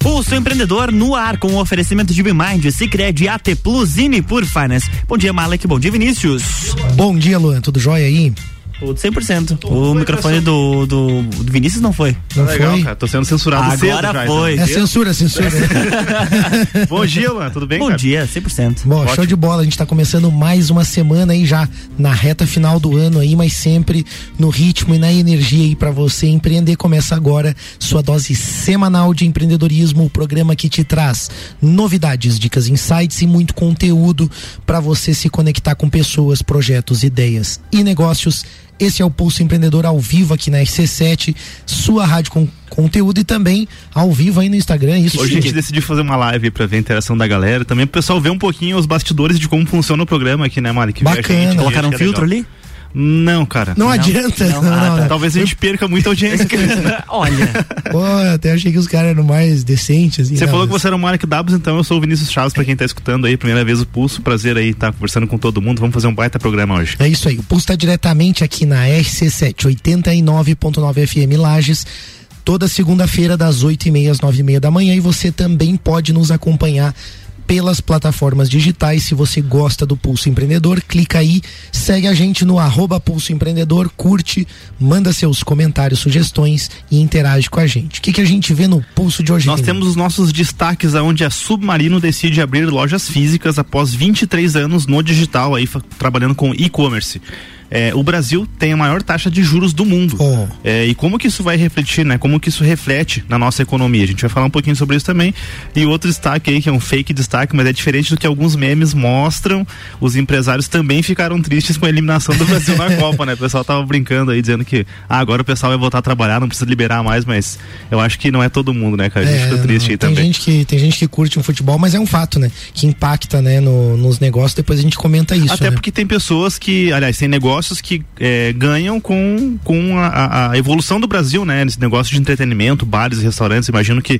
Pulso Empreendedor no ar com o oferecimento de Bimind, Cicred, AT Plus e Nipur Finance. Bom dia, Malek. Bom dia, Vinícius. Bom dia, Luan. Tudo jóia aí? Tudo 100%. O microfone do, do, do Vinícius não foi. Não Legal, foi? cara. Tô sendo censurado cedo Agora já, foi. É censura, censura. então. Bom dia, Luan. Tudo bem, Bom cara? dia, 100%. Bom, show Ótimo. de bola. A gente tá começando mais uma semana aí já na reta final do ano aí, mas sempre no ritmo e na energia aí pra você empreender. Começa agora sua dose semanal de empreendedorismo, o programa que te traz novidades, dicas, insights e muito conteúdo pra você se conectar com pessoas, projetos, ideias e negócios. Esse é o Pulso Empreendedor ao vivo aqui na RC7, sua rádio com conteúdo e também ao vivo aí no Instagram. Isso, Hoje a gente decidiu fazer uma live pra ver a interação da galera. Também pro pessoal ver um pouquinho os bastidores de como funciona o programa aqui, né, Mari? Que Bacana. gente- Colocaram um é filtro legal. ali? Não, cara. Não, adianta. não. Não, Ah, não, tá. não. Talvez a gente perca muita audiência. Olha, Pô, até achei que os caras eram mais decentes. Assim, Você não, falou que mas- você era o Mark Dabos, então eu sou o Vinícius Chaves, pra quem tá escutando aí, primeira vez o Pulso. Prazer aí estar conversando com todo mundo. Vamos fazer um baita programa hoje. É isso aí. O Pulso está diretamente aqui na RC7, 89.9 FM Lages. Toda segunda-feira, das 8h30 às 9h30 da manhã. E você também pode nos acompanhar pelas plataformas digitais. Se você gosta do Pulso Empreendedor, clica aí, segue a gente no arroba Pulso Empreendedor, curte, manda seus comentários, sugestões e interage com a gente. O que, que a gente vê no Pulso de hoje? Nós temos os nossos destaques aonde a Submarino decide abrir lojas físicas após 23 anos no digital aí trabalhando com e-commerce. É, o Brasil tem a maior taxa de juros do mundo. Oh. É, e como que isso vai refletir, né? Como que isso reflete na nossa economia? A gente vai falar um pouquinho sobre isso também. E outro destaque aí, que é um fake destaque, mas é diferente do que alguns memes mostram. Os empresários também ficaram tristes com a eliminação do Brasil na Copa, né? O pessoal tava brincando aí, dizendo que ah, agora o pessoal vai voltar a trabalhar, não precisa liberar mais, mas eu acho que não é todo mundo, né, cara? A gente É, fica não, triste aí tem também. Gente que, tem gente que curte um futebol, mas é um fato, né? Que impacta, né, no- nos negócios. Depois a gente comenta isso. Até né? porque tem pessoas que, aliás, tem negócios que é, ganham com, com a- a, evolução do Brasil, né? Nesse negócio de entretenimento, bares e restaurantes. Imagino que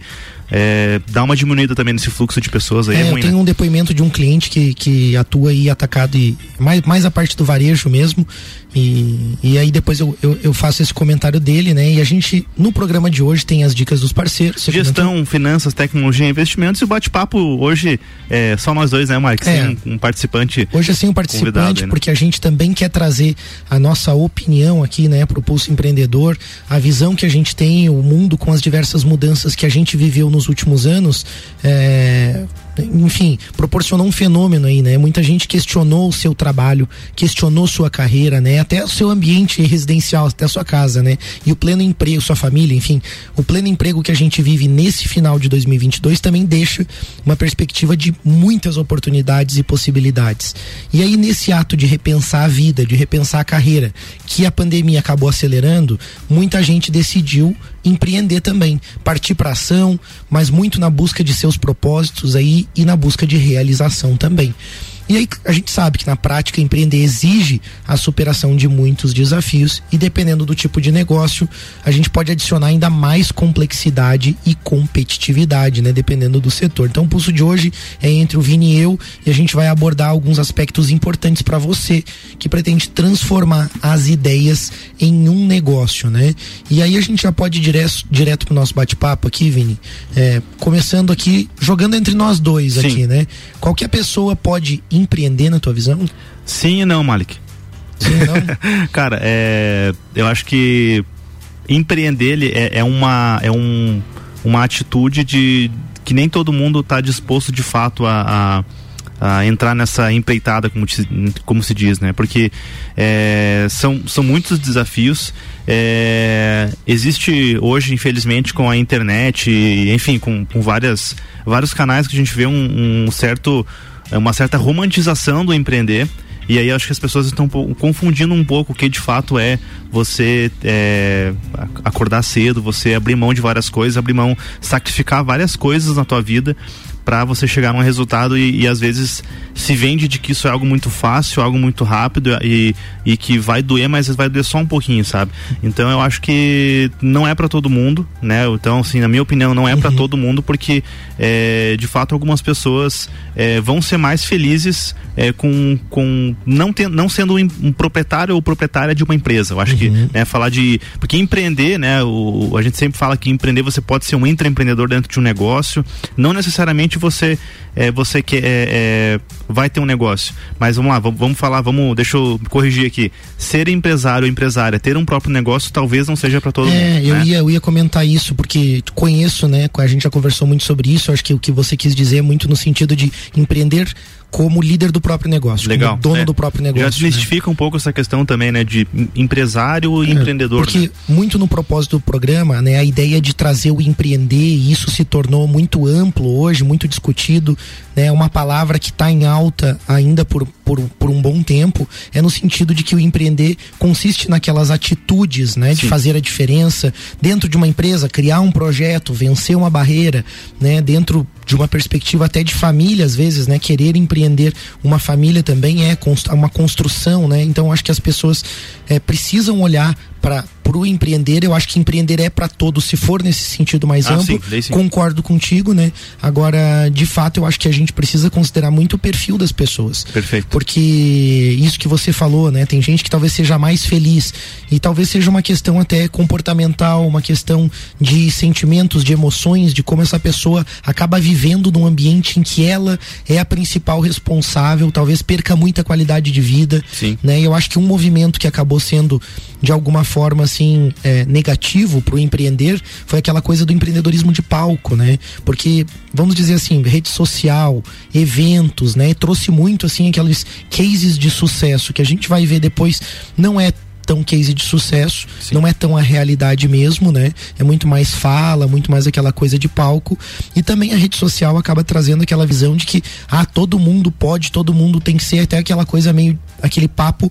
é, dá uma diminuída também nesse fluxo de pessoas aí. É, É, eu ruim, tenho né? um depoimento de um cliente que, que atua aí atacado e mais, mais a parte do varejo mesmo. E, e aí depois eu, eu, eu faço esse comentário dele, né? E a gente, no programa de hoje, tem as dicas dos parceiros. Você comentou? Gestão, finanças, tecnologia, investimentos e o bate-papo hoje é só nós dois, né, Marcos? É. Um, um participante. Hoje é sem um participante, né? porque a gente também quer trazer a nossa opinião aqui, né, pro Pulso Empreendedor, a visão que a gente tem, o mundo com as diversas mudanças que a gente viveu nos últimos anos, é, enfim, proporcionou um fenômeno aí, né? Muita gente questionou o seu trabalho, questionou sua carreira, né? Até o seu ambiente residencial, até a sua casa, né? E o pleno emprego, sua família, enfim, o pleno emprego que a gente vive nesse final de 2022 também deixa uma perspectiva de muitas oportunidades e possibilidades. E aí nesse ato de repensar a vida, de repensar a carreira, que a pandemia acabou acelerando, muita gente decidiu empreender também, partir para ação, mas muito na busca de seus propósitos aí e na busca de realização também. E aí a gente sabe que na prática empreender exige a superação de muitos desafios e dependendo do tipo de negócio, a gente pode adicionar ainda mais complexidade e competitividade, né, dependendo do setor. Então o pulso de hoje é entre o Vini e eu e a gente vai abordar alguns aspectos importantes para você que pretende transformar as ideias em um negócio, né? E aí a gente já pode ir direto, direto pro nosso bate-papo aqui, Vini. É, começando aqui, jogando entre nós dois Sim. aqui, né? Qualquer pessoa pode empreender na tua visão? Sim e não, Malik. Sim, não? Cara, é, eu acho que empreender ele é, é uma é um, uma atitude de que nem todo mundo está disposto de fato a, a, a entrar nessa empreitada como, te- como se diz, né? Porque é, são, são muitos desafios. é, existe hoje, infelizmente, com a internet, e, enfim, com, com várias, vários canais que a gente vê um, um certo, uma certa romantização do empreender. E aí acho que as pessoas estão confundindo um pouco o que de fato é você é, acordar cedo, você abrir mão de várias coisas, abrir mão, sacrificar várias coisas na tua vida para você chegar num resultado e, e, às vezes se vende de que isso é algo muito fácil, algo muito rápido e, e que vai doer, mas vai doer só um pouquinho, sabe? Então eu acho que não é para todo mundo, né? Então, assim, na minha opinião, não é uhum. para todo mundo, porque é, de fato algumas pessoas é, vão ser mais felizes é, com, com não, ter, não sendo um, um, proprietário ou proprietária de uma empresa. Eu acho uhum. que né, falar de. Porque empreender, né? O, a gente sempre fala que empreender você pode ser um intraempreendedor dentro de um negócio. Não necessariamente você é, você quer, é, é, vai ter um negócio. Mas vamos lá, vamos, vamos, falar, vamos, deixa eu corrigir aqui. Ser empresário ou empresária, ter um próprio negócio, talvez não seja para todo é, mundo. É, eu, né? ia, eu ia comentar isso, porque conheço, né? A gente já conversou muito sobre isso. Acho que o que você quis dizer é muito no sentido de empreender como líder do próprio negócio, Legal. como dono é. do próprio negócio. Já desmistifica né? um pouco essa questão também, né, de empresário e é, empreendedor. Porque né? muito no propósito do programa, né, a ideia de trazer o empreender, e isso se tornou muito amplo hoje, muito discutido, né, uma palavra que está em alta ainda por, por, por um bom tempo, é no sentido de que o empreender consiste naquelas atitudes, né, de Sim. fazer a diferença dentro de uma empresa, criar um projeto, vencer uma barreira, né, dentro de uma perspectiva até de família, às vezes, né? Querer empreender uma família também é uma construção, né? Então acho que as pessoas é, precisam olhar para o empreender, eu acho que empreender é para todos, se for nesse sentido mais ah, amplo. Sim, sim. Concordo contigo, né? Agora, de fato, eu acho que a gente precisa considerar muito o perfil das pessoas. Perfeito. Porque isso que você falou, né? Tem gente que talvez seja mais feliz e talvez seja uma questão até comportamental, uma questão de sentimentos, de emoções, de como essa pessoa acaba vivendo num ambiente em que ela é a principal responsável, talvez perca muita qualidade de vida, Sim. né? Eu acho que um movimento que acabou sendo de alguma forma assim é, negativo para o empreender foi aquela coisa do empreendedorismo de palco, né? Porque vamos dizer assim, rede social, eventos, né? Trouxe muito assim aqueles cases de sucesso que a gente vai ver depois não é tão case de sucesso, Sim. não é tão a realidade mesmo, né? É muito mais fala, muito mais aquela coisa de palco. E também a rede social acaba trazendo aquela visão de que, ah, todo mundo pode, todo mundo tem que ser, até aquela coisa meio, aquele papo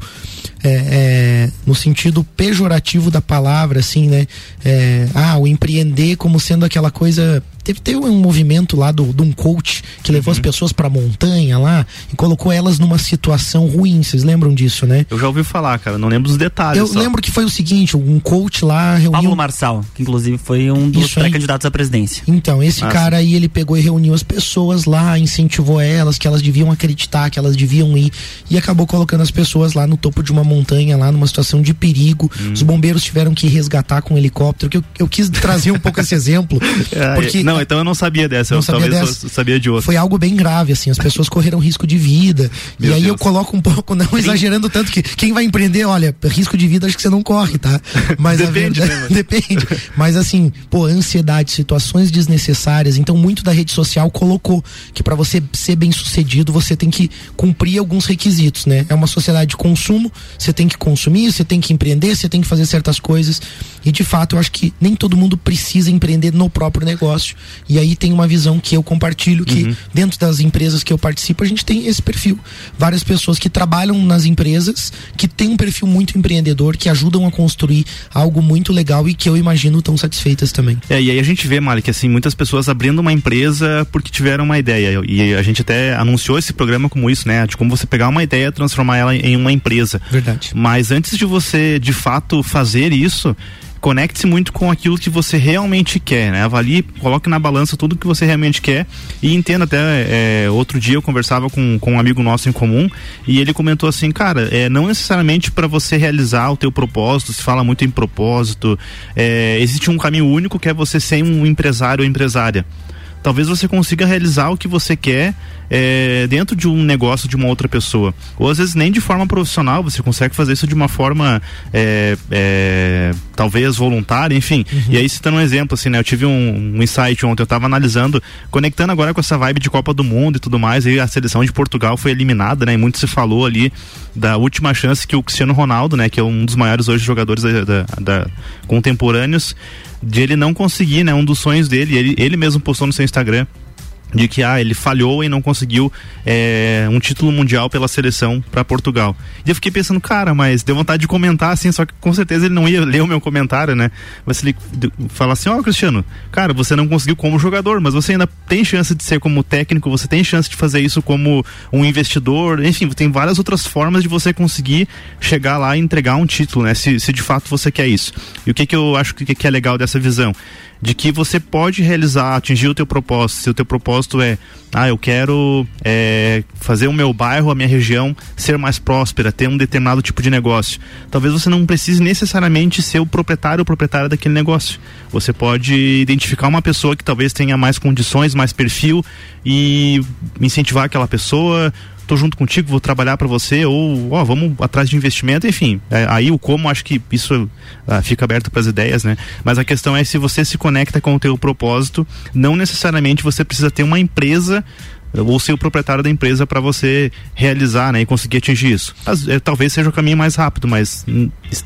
é, é, no sentido pejorativo da palavra, assim, né? É, ah, o empreender como sendo aquela coisa Teve, teve um movimento lá do, de um coach que levou uhum. as pessoas pra montanha lá e colocou elas numa situação ruim. Vocês lembram disso, né? Eu já ouvi falar, cara, não lembro dos detalhes. Eu só. lembro que foi o seguinte: um coach lá reuniu. Pablo Marçal, que inclusive foi um dos pré-candidatos à presidência. Então, esse ah, cara aí, ele pegou e reuniu as pessoas lá, incentivou elas, que elas deviam acreditar, que elas deviam ir, e acabou colocando as pessoas lá no topo de uma montanha, lá numa situação de perigo. Hum. Os bombeiros tiveram que resgatar com um helicóptero. Que eu, eu quis trazer um pouco esse exemplo. É, porque não, então eu não sabia dessa, não eu sabia talvez dessa. sabia de outra. Foi algo bem grave, assim, as pessoas correram risco de vida. Meu e aí Deus. eu coloco um pouco, não exagerando tanto que quem vai empreender, olha, risco de vida acho que você não corre, tá? Mas depende, verdade, né, depende. Mas assim, pô, ansiedade, situações desnecessárias, então muito da rede social colocou que para você ser bem sucedido, você tem que cumprir alguns requisitos, né? É uma sociedade de consumo, você tem que consumir, você tem que empreender, você tem que fazer certas coisas. E de fato, eu acho que nem todo mundo precisa empreender no próprio negócio. E aí tem uma visão que eu compartilho que uhum. dentro das empresas que eu participo, a gente tem esse perfil. Várias pessoas que trabalham nas empresas, que têm um perfil muito empreendedor, que ajudam a construir algo muito legal e que eu imagino tão satisfeitas também. É, e aí a gente vê, Malik, assim, muitas pessoas abrindo uma empresa porque tiveram uma ideia. E a gente até anunciou esse programa como isso, né? De como você pegar uma ideia e transformar ela em uma empresa. Verdade. Mas antes de você, de fato, fazer isso, conecte-se muito com aquilo que você realmente quer, né? Avalie, coloque na balança tudo que você realmente quer e entenda até, é, outro dia eu conversava com, com um amigo nosso em comum e ele comentou assim, cara, é, não necessariamente para você realizar o teu propósito, se fala muito em propósito, é, existe um caminho único que é você ser um empresário ou empresária talvez você consiga realizar o que você quer é, dentro de um negócio de uma outra pessoa. Ou às vezes nem de forma profissional, você consegue fazer isso de uma forma é, é, talvez voluntária, enfim. Uhum. E aí citando um exemplo, assim, né? Eu tive um, um insight ontem, eu estava analisando, conectando agora com essa vibe de Copa do Mundo e tudo mais, e a seleção de Portugal foi eliminada, né? E muito se falou ali da última chance que o Cristiano Ronaldo, né? Que é um dos maiores hoje jogadores da, da, da contemporâneos, de ele não conseguir, né? Um dos sonhos dele, ele, ele mesmo postou no seu Instagram de que ah, ele falhou e não conseguiu é, um título mundial pela seleção para Portugal. E eu fiquei pensando, cara, mas deu vontade de comentar assim, só que com certeza ele não ia ler o meu comentário, né? Mas ele fala assim: Ó, oh, Cristiano, cara, você não conseguiu como jogador, mas você ainda tem chance de ser como técnico, você tem chance de fazer isso como um investidor, enfim, tem várias outras formas de você conseguir chegar lá e entregar um título, né? Se, se de fato você quer isso. E o que, que eu acho que, que é legal dessa visão? De que você pode realizar, atingir o teu propósito. Se o teu propósito é, ah, eu quero é, fazer o meu bairro, a minha região ser mais próspera, ter um determinado tipo de negócio. Talvez você não precise necessariamente ser o proprietário ou proprietária daquele negócio. Você pode identificar uma pessoa que talvez tenha mais condições, mais perfil e incentivar aquela pessoa, tô junto contigo, vou trabalhar para você, ou ó, vamos atrás de investimento, enfim. É, aí o como, acho que isso ah, fica aberto para as ideias, né? Mas a questão é se você se conecta com o teu propósito, não necessariamente você precisa ter uma empresa ou ser o proprietário da empresa para você realizar né, e conseguir atingir isso. É, talvez seja o caminho mais rápido, mas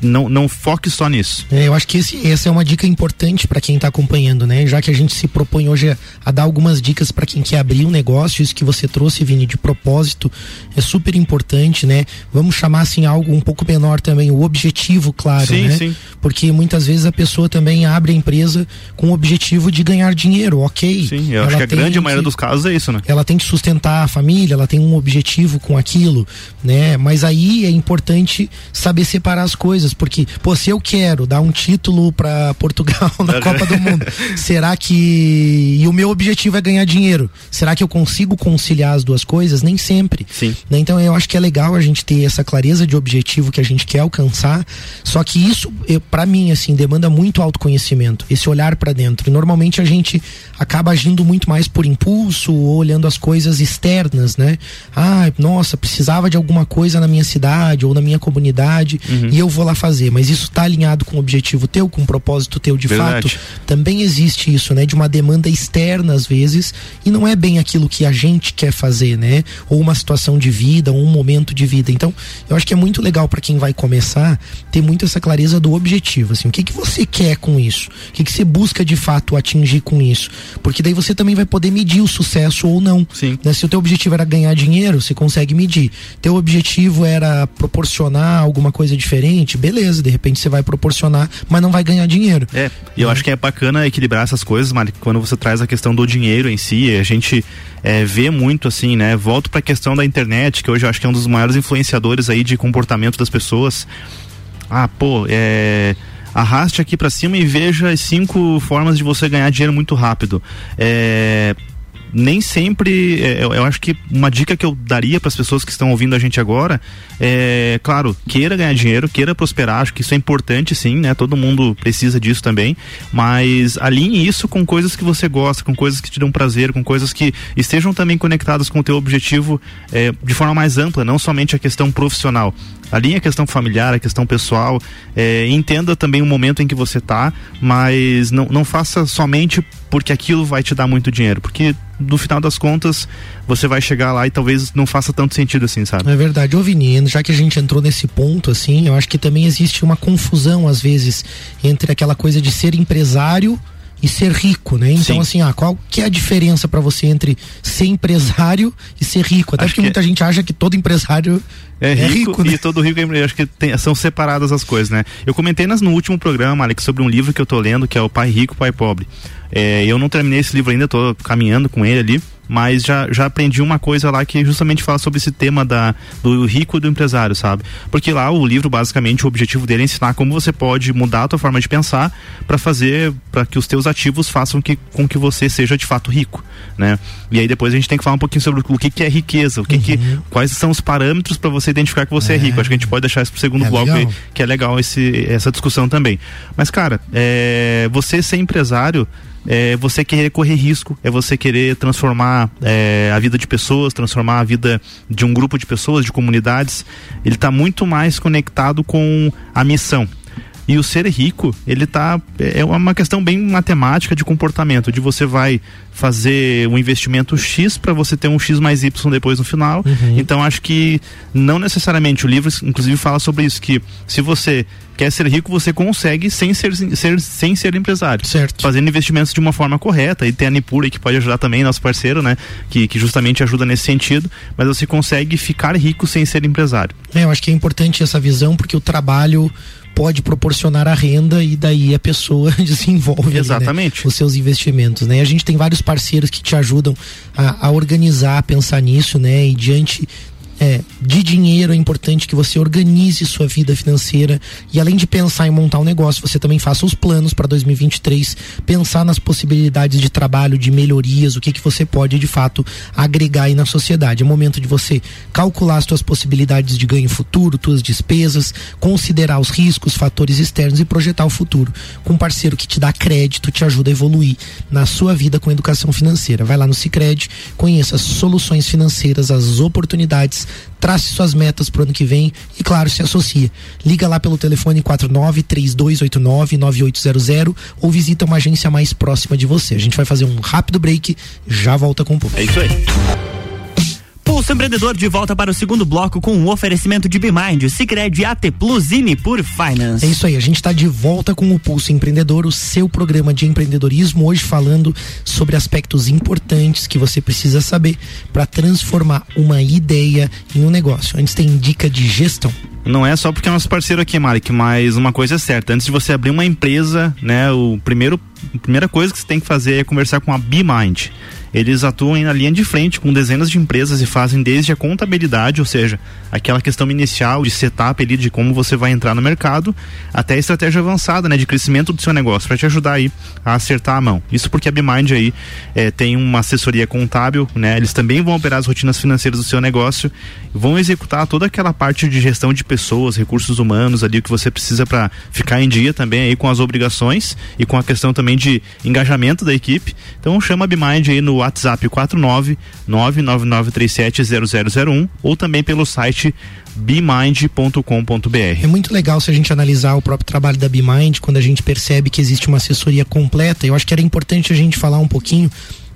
não, não foque só nisso. É, eu acho que esse, essa é uma dica importante para quem está acompanhando, né? Já que a gente se propõe hoje a, a dar algumas dicas para quem quer abrir um negócio, isso que você trouxe, Vini, de propósito, é super importante, né? Vamos chamar assim algo um pouco menor também, o objetivo, claro, sim, né? Sim. Porque muitas vezes a pessoa também abre a empresa com o objetivo de ganhar dinheiro, ok. Sim, eu acho que a grande maioria dos casos é isso, né? Ela tem tem que sustentar a família, ela tem um objetivo com aquilo, né? Mas aí é importante saber separar as coisas, porque, pô, se eu quero dar um título para Portugal na Copa do Mundo, será que e o meu objetivo é ganhar dinheiro? Será que eu consigo conciliar as duas coisas? Nem sempre. Sim. Né? Então eu acho que é legal a gente ter essa clareza de objetivo que a gente quer alcançar. Só que isso, para mim, assim, demanda muito autoconhecimento, esse olhar para dentro. E normalmente a gente acaba agindo muito mais por impulso, ou olhando as coisas externas, né? Ah, nossa, precisava de alguma coisa na minha cidade ou na minha comunidade uhum. e eu vou lá fazer. Mas isso está alinhado com o objetivo teu, com o propósito teu de Verdade. fato. Também existe isso, né? De uma demanda externa às vezes e não é bem aquilo que a gente quer fazer, né? Ou uma situação de vida, ou um momento de vida. Então, eu acho que é muito legal para quem vai começar ter muito essa clareza do objetivo, assim, o que que você quer com isso? O que que você busca de fato atingir com isso? Porque daí você também vai poder medir o sucesso ou não. Sim. Né? Se o teu objetivo era ganhar dinheiro, você consegue medir. Teu objetivo era proporcionar alguma coisa diferente, beleza, de repente você vai proporcionar, mas não vai ganhar dinheiro. É, e eu né? acho que é bacana equilibrar essas coisas, Mari, quando você traz a questão do dinheiro em si, a gente é, vê muito assim, né? Volto para a questão da internet, que hoje eu acho que é um dos maiores influenciadores aí de comportamento das pessoas. Ah, pô, é arraste aqui para cima e veja as cinco formas de você ganhar dinheiro muito rápido. É, nem sempre, é, eu, eu, acho que uma dica que eu daria para as pessoas que estão ouvindo a gente agora é, claro, queira ganhar dinheiro, queira prosperar, acho que isso é importante sim, né? Todo mundo precisa disso também, mas alinhe isso com coisas que você gosta, com coisas que te dão prazer, com coisas que estejam também conectadas com o teu objetivo é, de forma mais ampla, não somente a questão profissional. Alinhe a questão familiar, a questão pessoal, é, entenda também o momento em que você está, mas não, não faça somente porque aquilo vai te dar muito dinheiro, porque no final das contas, você vai chegar lá e talvez não faça tanto sentido assim, sabe? É verdade. Ô Vini, já que a gente entrou nesse ponto, assim, eu acho que também existe uma confusão, às vezes, entre aquela coisa de ser empresário e ser rico, né? Então, Sim. assim, ah, qual que é a diferença para você entre ser empresário e ser rico? Até acho porque muita é... gente acha que todo empresário é, é rico, rico né? e todo rico é, acho que tem, são separadas as coisas, né? Eu comentei nas, no último programa, Alex, sobre um livro que eu tô lendo, que é o Pai Rico, Pai Pobre. É, eu não terminei esse livro ainda, tô caminhando com ele ali mas já, já aprendi uma coisa lá que justamente fala sobre esse tema da, do rico e do empresário, sabe? Porque lá o livro, basicamente, o objetivo dele é ensinar como você pode mudar a tua forma de pensar para fazer, para que os teus ativos façam que, com que você seja de fato rico, né? E aí depois a gente tem que falar um pouquinho sobre o que, que é riqueza, o que, uhum. que quais são os parâmetros para você identificar que você é. é. rico. Acho que a gente pode deixar isso pro segundo é bloco aí, que é legal esse, essa discussão também. Mas, cara, é, você ser empresário é você querer correr risco, é você querer transformar é, a vida de pessoas, transformar a vida de um grupo de pessoas, de comunidades. Ele está muito mais conectado com a missão. E o ser rico, ele tá. É uma questão bem matemática de comportamento, de você vai fazer um investimento X para você ter um X mais Y depois no final. Uhum. Então acho que não necessariamente o livro, inclusive, fala sobre isso, que se você quer ser rico, você consegue sem ser, ser, sem ser empresário. Certo. Fazendo investimentos de uma forma correta. E tem a Nipura que pode ajudar também, nosso parceiro, né? Que, que justamente ajuda nesse sentido. Mas você consegue ficar rico sem ser empresário. É, eu acho que é importante essa visão, porque o trabalho pode proporcionar a renda e daí a pessoa desenvolve Exatamente. né, os seus investimentos, né? A gente tem vários parceiros que te ajudam a, a organizar, a pensar nisso, né? E diante é, de dinheiro é importante que você organize sua vida financeira e além de pensar em montar um negócio, você também faça os planos para 2023, pensar nas possibilidades de trabalho, de melhorias, o que que você pode de fato agregar aí na sociedade. É momento de você calcular as suas possibilidades de ganho futuro, suas despesas, considerar os riscos, fatores externos e projetar o futuro. Com um parceiro que te dá crédito, te ajuda a evoluir na sua vida com educação financeira. Vai lá no Sicredi, conheça as soluções financeiras, as oportunidades trace suas metas pro ano que vem e, claro, se associa. Liga lá pelo telefone 49 3289 9800 ou visita uma agência mais próxima de você. A gente vai fazer um rápido break, já volta com o público. É isso aí. Pulso Empreendedor de volta para o segundo bloco com um oferecimento de Bimind, Cicred, AT Plus e Nipur Finance. É isso aí, a gente está de volta com o Pulso Empreendedor, o seu programa de empreendedorismo, hoje falando sobre aspectos importantes que você precisa saber para transformar uma ideia em um negócio. Antes tem dica de gestão. Não é só porque é nosso parceiro aqui, Malik, mas uma coisa é certa. Antes de você abrir uma empresa, né, o primeiro, a primeira coisa que você tem que fazer é conversar com a BeMind. Eles atuam na linha de frente com dezenas de empresas e fazem desde a contabilidade, ou seja, aquela questão inicial de setup ali de como você vai entrar no mercado, até a estratégia avançada, né, de crescimento do seu negócio, para te ajudar aí a acertar a mão. Isso porque a BeMind aí é, tem uma assessoria contábil, né? Eles também vão operar as rotinas financeiras do seu negócio, vão executar toda aquela parte de gestão de pessoas, recursos humanos ali o que você precisa para ficar em dia também aí com as obrigações e com a questão também de engajamento da equipe. Então chama a BeMind aí no WhatsApp 49 999370001 ou também pelo site bmind.com.br. É muito legal se a gente analisar o próprio trabalho da Bmind quando a gente percebe que existe uma assessoria completa. Eu acho que era importante a gente falar um pouquinho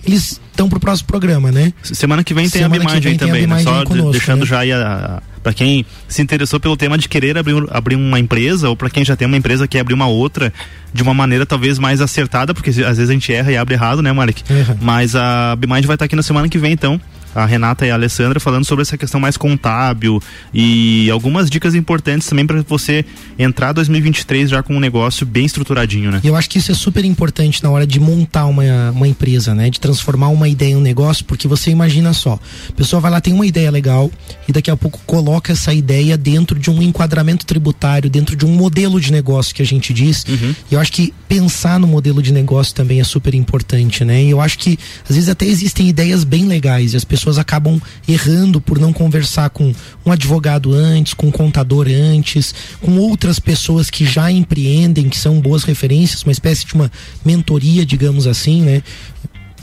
eles estão pro próximo programa, né? Semana que vem tem Semana a Bimind aí também, né? Só conosco, deixando né? já aí a, a para quem se interessou pelo tema de querer abrir, abrir uma empresa ou para quem já tem uma empresa quer abrir uma outra de uma maneira talvez mais acertada, porque às vezes a gente erra e abre errado, né, Malik? Uhum. Mas a Bimind vai estar aqui na semana que vem, então a Renata e a Alessandra falando sobre essa questão mais contábil e algumas dicas importantes também para você entrar 2023 já com um negócio bem estruturadinho, né? Eu acho que isso é super importante na hora de montar uma, uma empresa, né? De transformar uma ideia em um negócio, porque você imagina só, a pessoa vai lá, tem uma ideia legal e daqui a pouco coloca essa ideia dentro de um enquadramento tributário, dentro de um modelo de negócio que a gente diz. Uhum. E eu acho que pensar no modelo de negócio também é super importante, né? E eu acho que às vezes até existem ideias bem legais e as pessoas pessoas acabam errando por não conversar com um advogado antes, com um contador antes, com outras pessoas que já empreendem, que são boas referências, uma espécie de uma mentoria, digamos assim, né?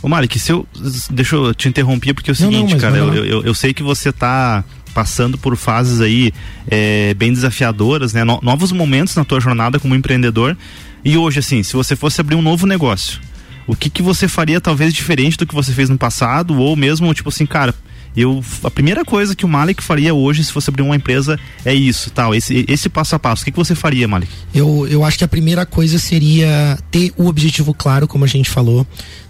Ô Malik, se eu. Deixa eu te interromper, porque é o seguinte, não, cara, eu, eu, eu, sei que você tá passando por fases aí é, bem desafiadoras, né? No, novos momentos na tua jornada como empreendedor. E hoje, assim, se você fosse abrir um novo negócio, o que, que você faria talvez diferente do que você fez no passado? Ou mesmo tipo assim, cara, eu a primeira coisa que o Malik faria hoje se fosse abrir uma empresa é isso, tal, esse esse passo a passo. O que, que você faria, Malik? Eu, eu acho que a primeira coisa seria ter o objetivo claro, como a gente falou.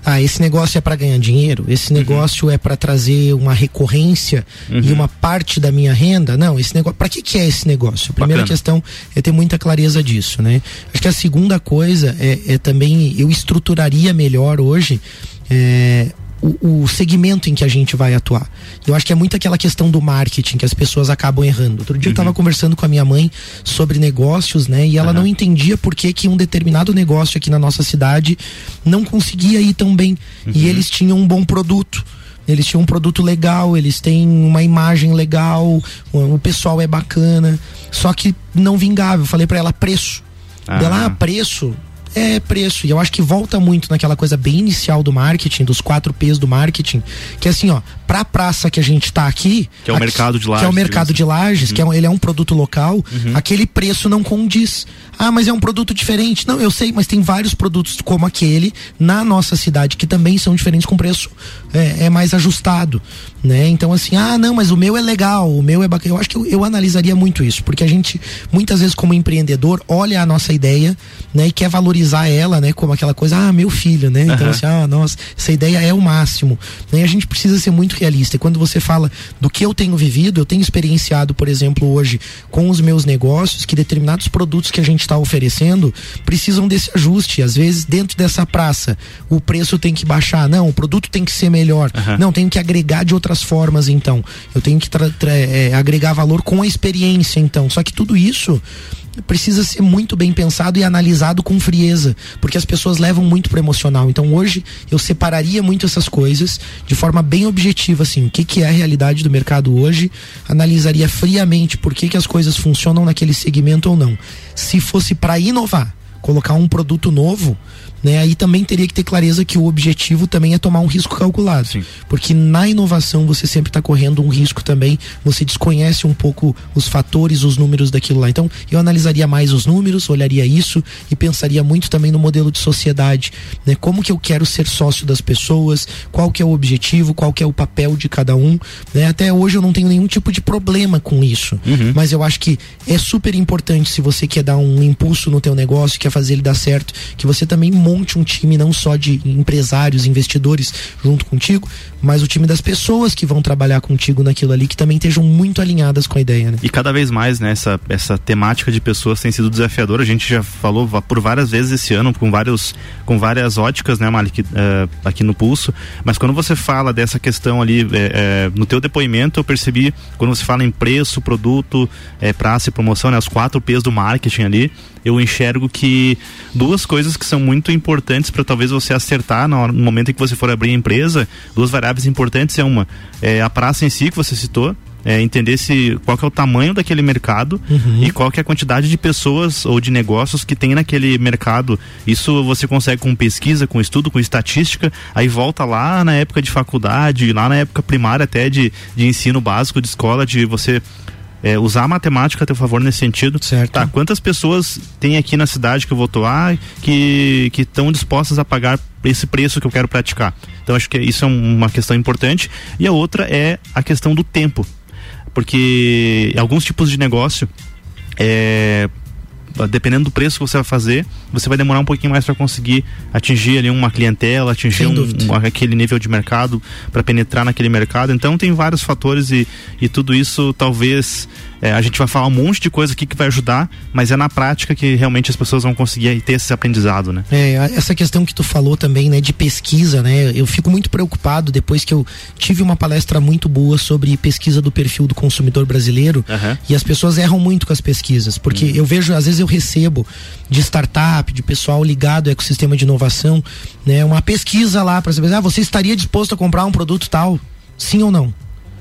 Ah, esse negócio é para ganhar dinheiro, esse uhum. negócio é para trazer uma recorrência uhum. e uma parte da minha renda. Não, esse negócio, para que que é esse negócio? A primeira Bacana. questão é ter muita clareza disso, né? Acho que a segunda coisa é, é também eu estruturaria melhor hoje é, o, o, segmento em que a gente vai atuar. Eu acho que é muito aquela questão do marketing que as pessoas acabam errando. Outro dia uhum. eu estava conversando com a minha mãe sobre negócios, né? E ela uhum. não entendia por que, que um determinado negócio aqui na nossa cidade não conseguia ir tão bem. Uhum. E eles tinham um bom produto. Eles tinham um produto legal, eles têm uma imagem legal, o pessoal é bacana, só que não vingava. Eu falei para ela preço. Ah. Dela, ah, preço é preço. E eu acho que volta muito naquela coisa bem inicial do marketing, dos quatro P's do marketing, que é assim, ó, para a praça que a gente está aqui, que é o aqui, mercado de lajes, que é o mercado de lajes, uhum. que é um, ele é um produto local, uhum. aquele preço não condiz. Ah, mas é um produto diferente. Não, eu sei, mas tem vários produtos como aquele na nossa cidade que também são diferentes com preço é, é mais ajustado, né? Então assim, ah, não, mas o meu é legal, o meu é bacana. Eu acho que eu, eu analisaria muito isso, porque a gente muitas vezes como empreendedor olha a nossa ideia, né, e quer valorizar ela, né, como aquela coisa, ah, meu filho, né? Então uhum. assim, ah, nossa, essa ideia é o máximo. Né? E a gente precisa ser muito realista. E quando você fala do que eu tenho vivido, eu tenho experienciado, por exemplo, hoje com os meus negócios, que determinados produtos que a gente está oferecendo precisam desse ajuste. Às vezes, dentro dessa praça, o preço tem que baixar. Não, o produto tem que ser melhor. Uhum. Não, tenho que agregar de outras formas, então. Eu tenho que é, agregar valor com a experiência, então. Só que tudo isso precisa ser muito bem pensado e analisado com frieza, porque as pessoas levam muito pro emocional. Então hoje eu separaria muito essas coisas de forma bem objetiva, assim, o que, que é a realidade do mercado hoje, analisaria friamente por que, que as coisas funcionam naquele segmento ou não. Se fosse para inovar, colocar um produto novo, né? Aí também teria que ter clareza que o objetivo também é tomar um risco calculado. Sim. Porque na inovação você sempre está correndo um risco também, você desconhece um pouco os fatores, os números daquilo lá. Então, eu analisaria mais os números, olharia isso e pensaria muito também no modelo de sociedade, né? Como que eu quero ser sócio das pessoas, qual que é o objetivo, qual que é o papel de cada um, né? Até hoje eu não tenho nenhum tipo de problema com isso, uhum. mas eu acho que é super importante se você quer dar um impulso no teu negócio, quer fazer ele dar certo, que você também monte um time não só de empresários, investidores junto contigo, mas o time das pessoas que vão trabalhar contigo naquilo ali, que também estejam muito alinhadas com a ideia. Né? E cada vez mais, né, essa, essa temática de pessoas tem sido desafiadora. A gente já falou por várias vezes esse ano, com, vários, com várias óticas, né, Malik, uh, aqui no Pulso. Mas quando você fala dessa questão ali, é, é, no teu depoimento, eu percebi, quando você fala em preço, produto, praça e promoção, né, as quatro P's do marketing ali, eu enxergo que duas coisas que são muito importantes para talvez você acertar no, momento em que você for abrir a empresa, duas variáveis importantes é uma, é a praça em si que você citou, é, entender se qual é o tamanho daquele mercado uhum. e qual é a quantidade de pessoas ou de negócios que tem naquele mercado. Isso você consegue com pesquisa, com estudo, com estatística, aí volta lá na época de faculdade, lá na época primária até de, de ensino básico de escola, de você é, usar a matemática a teu favor nesse sentido. Certo. Tá, quantas pessoas tem aqui na cidade que eu vou atuar que estão dispostas a pagar esse preço que eu quero praticar? Então acho que isso é uma questão importante. E a outra é a questão do tempo. Porque alguns tipos de negócio é, dependendo do preço que você vai fazer, você vai demorar um pouquinho mais para conseguir atingir ali uma clientela, atingir um, um, aquele nível de mercado, para penetrar naquele mercado. Então tem vários fatores e, e tudo isso talvez é, a gente vai falar um monte de coisa aqui que vai ajudar, mas é na prática que realmente as pessoas vão conseguir ter esse aprendizado, né? É, essa questão que tu falou também, né, de pesquisa, né? Eu fico muito preocupado depois que eu tive uma palestra muito boa sobre pesquisa do perfil do consumidor brasileiro uhum. e as pessoas erram muito com as pesquisas, porque uhum. eu vejo, às vezes eu recebo de startup, de pessoal ligado ao ecossistema de inovação, né, uma pesquisa lá para saber, ah, você estaria disposto a comprar um produto tal? Sim ou não?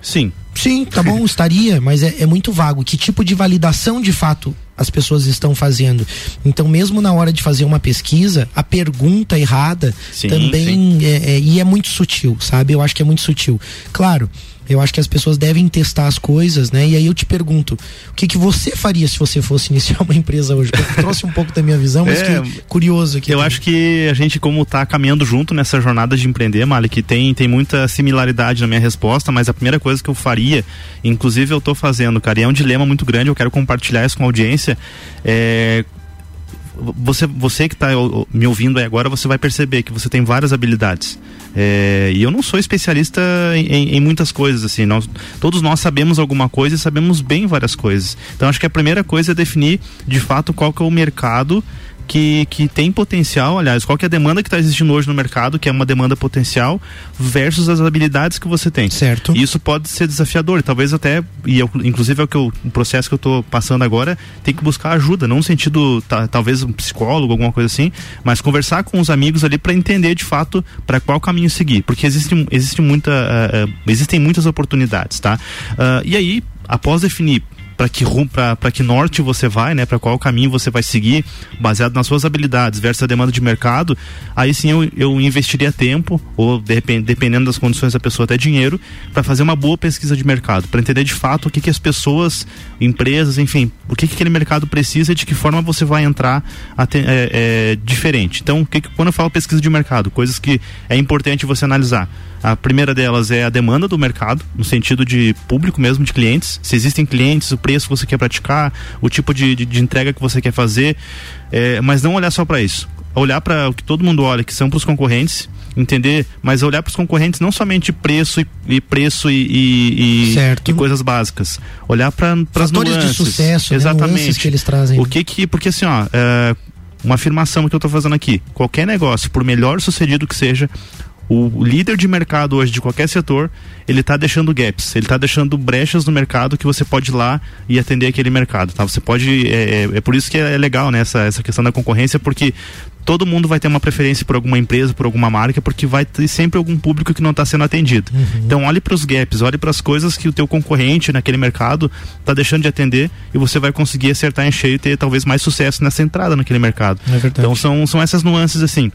Sim. Sim, tá bom, estaria, mas é, é muito vago. Que tipo de validação de fato as pessoas estão fazendo. Então, mesmo na hora de fazer uma pesquisa, a pergunta errada sim, também sim. É, é, e é muito sutil, sabe? Eu acho que é muito sutil. Claro, eu acho que as pessoas devem testar as coisas, né? E aí eu te pergunto, o que que você faria se você fosse iniciar uma empresa hoje? Eu trouxe um pouco da minha visão, mas é, curioso aqui. Eu também. acho que a gente, como tá caminhando junto nessa jornada de empreender, Malik, tem, tem muita similaridade na minha resposta, mas a primeira coisa que eu faria, inclusive eu tô fazendo, cara, e é um dilema muito grande, eu quero compartilhar isso com a audiência, é você, você que está me ouvindo aí agora, você vai perceber que você tem várias habilidades. É, e eu não sou especialista em, em, muitas coisas, assim. Nós, todos nós sabemos alguma coisa e sabemos bem várias coisas. Então acho que a primeira coisa é definir de fato qual que é o mercado que, que tem potencial, aliás, qual que é a demanda que está existindo hoje no mercado, que é uma demanda potencial, versus as habilidades que você tem. Certo. E isso pode ser desafiador, talvez até, e eu, inclusive é o, que eu, o processo que eu estou passando agora, tem que buscar ajuda, não no sentido, tá, talvez um psicólogo, alguma coisa assim, mas conversar com os amigos ali para entender de fato para qual caminho seguir, porque existe, existe muita, uh, uh, existem muitas oportunidades, tá? Uh, e aí, após definir para que para que norte você vai, né? Para qual caminho você vai seguir, baseado nas suas habilidades versus a demanda de mercado, aí sim eu, eu investiria tempo ou dependendo das condições da pessoa até dinheiro para fazer uma boa pesquisa de mercado, para entender de fato o que que as pessoas, empresas, enfim, o que que aquele mercado precisa e de que forma você vai entrar até, é, é, diferente. Então, que, quando eu falo pesquisa de mercado, coisas que é importante você analisar. A primeira delas é a demanda do mercado, no sentido de público mesmo, de clientes. Se existem clientes, o preço que você quer praticar, o tipo de, de, de entrega que você quer fazer. É, mas não olhar só para isso. Olhar para o que todo mundo olha, que são para os concorrentes, entender, mas olhar para os concorrentes não somente preço e, e preço e, e, e, coisas básicas. Olhar para as nuances. de sucesso, né, Exatamente. Né, que eles trazem. O que que, porque assim, ó, é, uma afirmação que eu estou fazendo aqui. Qualquer negócio, por melhor sucedido que seja, o líder de mercado hoje de qualquer setor, ele está deixando gaps, ele está deixando brechas no mercado que você pode ir lá e atender aquele mercado, tá? Você pode, é, é, é por isso que é legal, né, essa, essa questão da concorrência, porque todo mundo vai ter uma preferência por alguma empresa, por alguma marca, porque vai ter sempre algum público que não está sendo atendido. Uhum. Então olhe para os gaps, olhe para as coisas que o teu concorrente naquele mercado está deixando de atender e você vai conseguir acertar em cheio e ter talvez mais sucesso nessa entrada naquele mercado. É então são, são essas nuances assim.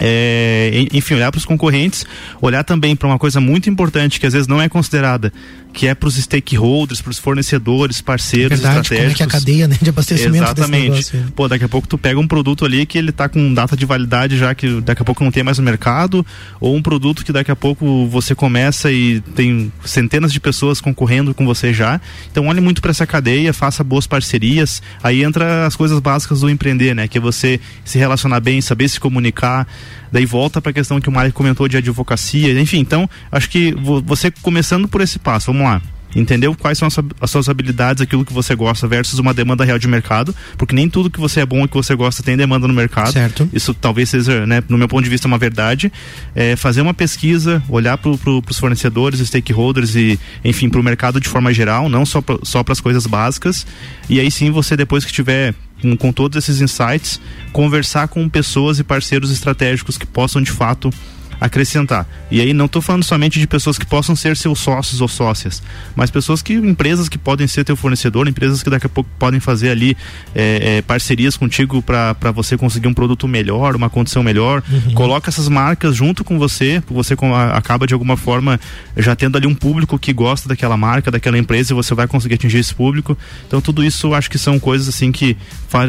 É, enfim, olhar para os concorrentes, olhar também para uma coisa muito importante que às vezes não é considerada, que é para os stakeholders, para os fornecedores, parceiros, é verdade, estratégicos. Como é que é a cadeia né, de abastecimento Exatamente. Pô, daqui a pouco tu pega um produto ali que ele está com data de validade já que daqui a pouco não tem mais no mercado, ou um produto que daqui a pouco você começa e tem centenas de pessoas concorrendo com você já. Então olhe muito para essa cadeia, faça boas parcerias. Aí entra as coisas básicas do empreender, né? Que é você se relacionar bem, saber se comunicar, daí volta para a questão que o Mário comentou de advocacia, enfim, então acho que você começando por esse passo, vamos lá entendeu quais são as, suas habilidades, aquilo que você gosta versus uma demanda real de mercado, porque nem tudo que você é bom e que você gosta tem demanda no mercado. Certo. Isso talvez seja, né, no meu ponto de vista, uma verdade. É, fazer uma pesquisa, olhar para pro, os fornecedores, stakeholders e, enfim, para o mercado de forma geral, não só para só as coisas básicas. E aí sim você, depois que tiver com, com todos esses insights, conversar com pessoas e parceiros estratégicos que possam de fato acrescentar. E aí não estou falando somente de pessoas que possam ser seus sócios ou sócias, mas pessoas que, empresas que podem ser teu fornecedor, empresas que daqui a pouco podem fazer ali é, é, parcerias contigo para você conseguir um produto melhor, uma condição melhor. Uhum. Coloca essas marcas junto com você, você acaba de alguma forma já tendo ali um público que gosta daquela marca, daquela empresa e você vai conseguir atingir esse público. Então tudo isso acho que são coisas assim que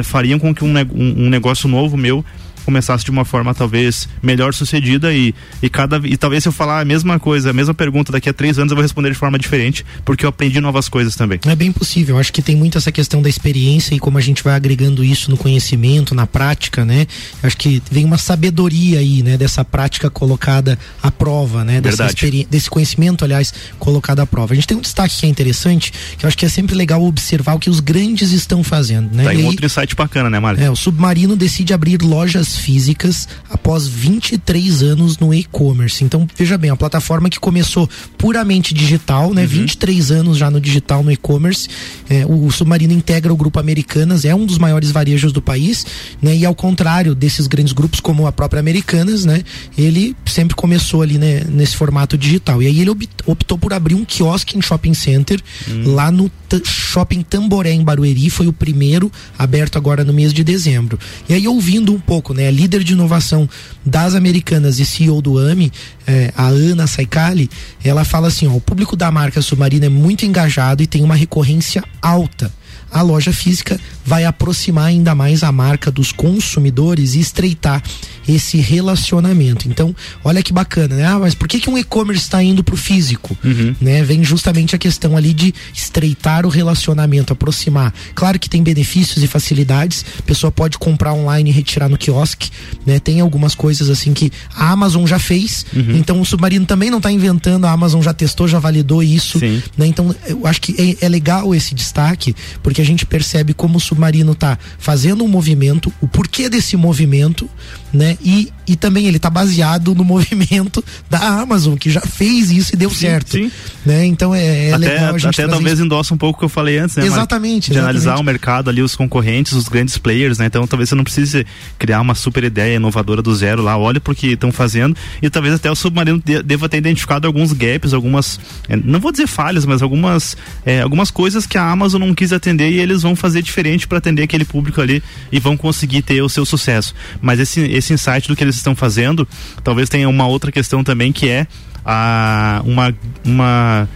fariam com que um, um negócio novo meu começasse de uma forma talvez melhor sucedida e, e cada e talvez se eu falar a mesma coisa, a mesma pergunta daqui a três anos eu vou responder de forma diferente porque eu aprendi novas coisas também. É bem possível. Acho que tem muito essa questão da experiência e como a gente vai agregando isso no conhecimento, na prática, né? Acho que vem uma sabedoria aí, né? Dessa prática colocada à prova, né? Dessa desse conhecimento, aliás, colocado à prova. A gente tem um destaque que é interessante, que eu acho que é sempre legal observar o que os grandes estão fazendo, né? Tá aí um outro insight bacana, né, Mário? É, o Submarino decide abrir lojas físicas após 23 anos no e-commerce. Então, veja bem, a plataforma que começou puramente digital, né? Uhum. 23 anos já no digital, no e-commerce. É, o, o, Submarino integra o grupo Americanas, é um dos maiores varejos do país, né? E ao contrário desses grandes grupos, como a própria Americanas, né? Ele sempre começou ali, né? Nesse formato digital. E aí ele optou por abrir um quiosque em shopping center uhum. lá no Shopping Tamboré em Barueri, foi o primeiro aberto agora no mês de dezembro. E aí ouvindo um pouco, né? Né, líder de inovação das Americanas e CEO do AMI, é, a Ana Saikali, ela fala assim: ó, o público da marca Submarina é muito engajado e tem uma recorrência alta a loja física vai aproximar ainda mais a marca dos consumidores e estreitar esse relacionamento. Então, olha que bacana, né? Ah, mas por que, que um e-commerce está indo para o físico? Uhum. Né? Vem justamente a questão ali de estreitar o relacionamento, aproximar. Claro que tem benefícios e facilidades, a pessoa pode comprar online e retirar no quiosque, né? Tem algumas coisas assim que a Amazon já fez, uhum. então o Submarino também não está inventando, a Amazon já testou, já validou isso, né? Então, eu acho que é, é legal esse destaque, porque a gente percebe como o submarino está fazendo um movimento, o porquê desse movimento, né? E, e também ele está baseado no movimento da Amazon, que já fez isso e deu sim, certo. Sim. Né? Então é, é até, legal a gente Até talvez isso. endossa um pouco o que eu falei antes, né? Exatamente. De analisar o mercado ali, os concorrentes, os grandes players, né? Então talvez você não precise criar uma super ideia inovadora do zero lá, olha porque estão fazendo e talvez até o submarino deva ter identificado alguns gaps, algumas, é, não vou dizer falhas, mas algumas, é, algumas coisas que a Amazon não quis atender e eles vão fazer diferente para atender aquele público ali e vão conseguir ter o seu sucesso. Mas esse, esse insight do que eles estão fazendo, talvez tenha uma outra questão também que é a, uma, uma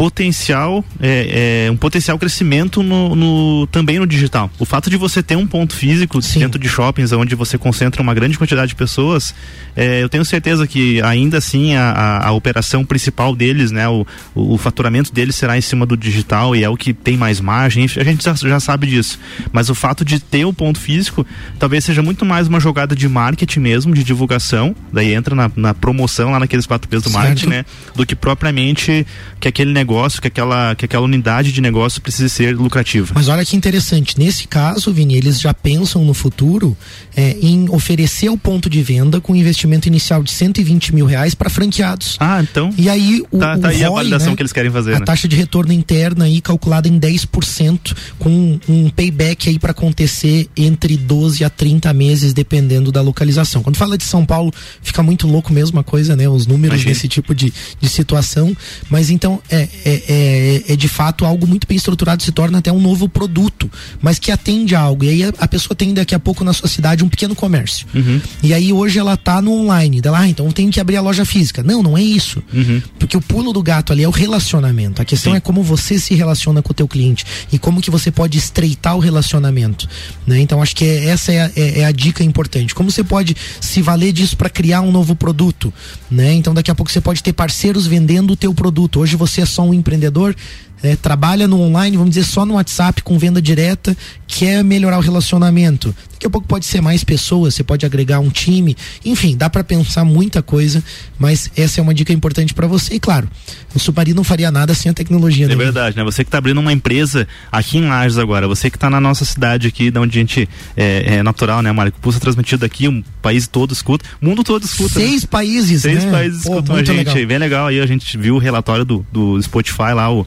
potencial é, é, um potencial crescimento no, no, também no digital. O fato de você ter um ponto físico Sim. dentro de shoppings onde você concentra uma grande quantidade de pessoas, é, eu tenho certeza que ainda assim a, a, a operação principal deles, né, o, o, o, faturamento deles será em cima do digital e é o que tem mais margem. A gente já, já sabe disso. Mas o fato de ter o ponto físico talvez seja muito mais uma jogada de marketing mesmo, de divulgação. Daí entra na, na promoção lá naqueles quatro P's do certo. marketing, né, do que propriamente que aquele negócio negócio, que aquela, que aquela unidade de negócio precise ser lucrativa. Mas olha que interessante, nesse caso, Vini, eles já pensam no futuro é, em oferecer o ponto de venda com investimento inicial de 120 mil reais para franqueados. Ah, então. E aí o, tá, o tá ROI, aí a validação né, que eles querem fazer. A né? taxa de retorno interna aí calculada em 10%, com um payback aí para acontecer entre 12 a 30 meses, dependendo da localização. Quando fala de São Paulo, fica muito louco mesmo a coisa, né? Os números Imagina. desse tipo de, de situação. Mas então, é, é, é, é, de fato algo muito bem estruturado, se torna até um novo produto, mas que atende a algo. E aí a, a pessoa tem daqui a pouco na sua cidade um pequeno comércio. Uhum. E aí hoje ela tá no online. Dela, ah, então eu tenho que abrir a loja física. Não, não é isso. Uhum. Porque o pulo do gato ali é o relacionamento. A questão Sim. é como você se relaciona com o teu cliente e como que você pode estreitar o relacionamento. Né? Então acho que é, essa é a, é, é a, dica importante. Como você pode se valer disso para criar um novo produto. Né? Então daqui a pouco você pode ter parceiros vendendo o teu produto. Hoje você é só um empreendedor, é, trabalha no online, vamos dizer, só no WhatsApp com venda direta, quer melhorar o relacionamento. Daqui a pouco pode ser mais pessoas, você pode agregar um time, enfim, dá para pensar muita coisa, mas essa é uma dica importante para você. E claro, o Supari não faria nada sem a tecnologia. É verdade, né? Você que tá abrindo uma empresa aqui em Lages agora, você que tá na nossa cidade aqui, da onde a gente é, é natural, né, Mário? Pulsa transmitido aqui, um país todo escuta, o mundo todo escuta. Né? Seis né? países, Seis né? países Pô, escutam a gente, legal. bem legal aí, a gente viu o relatório do, do Spotify lá, o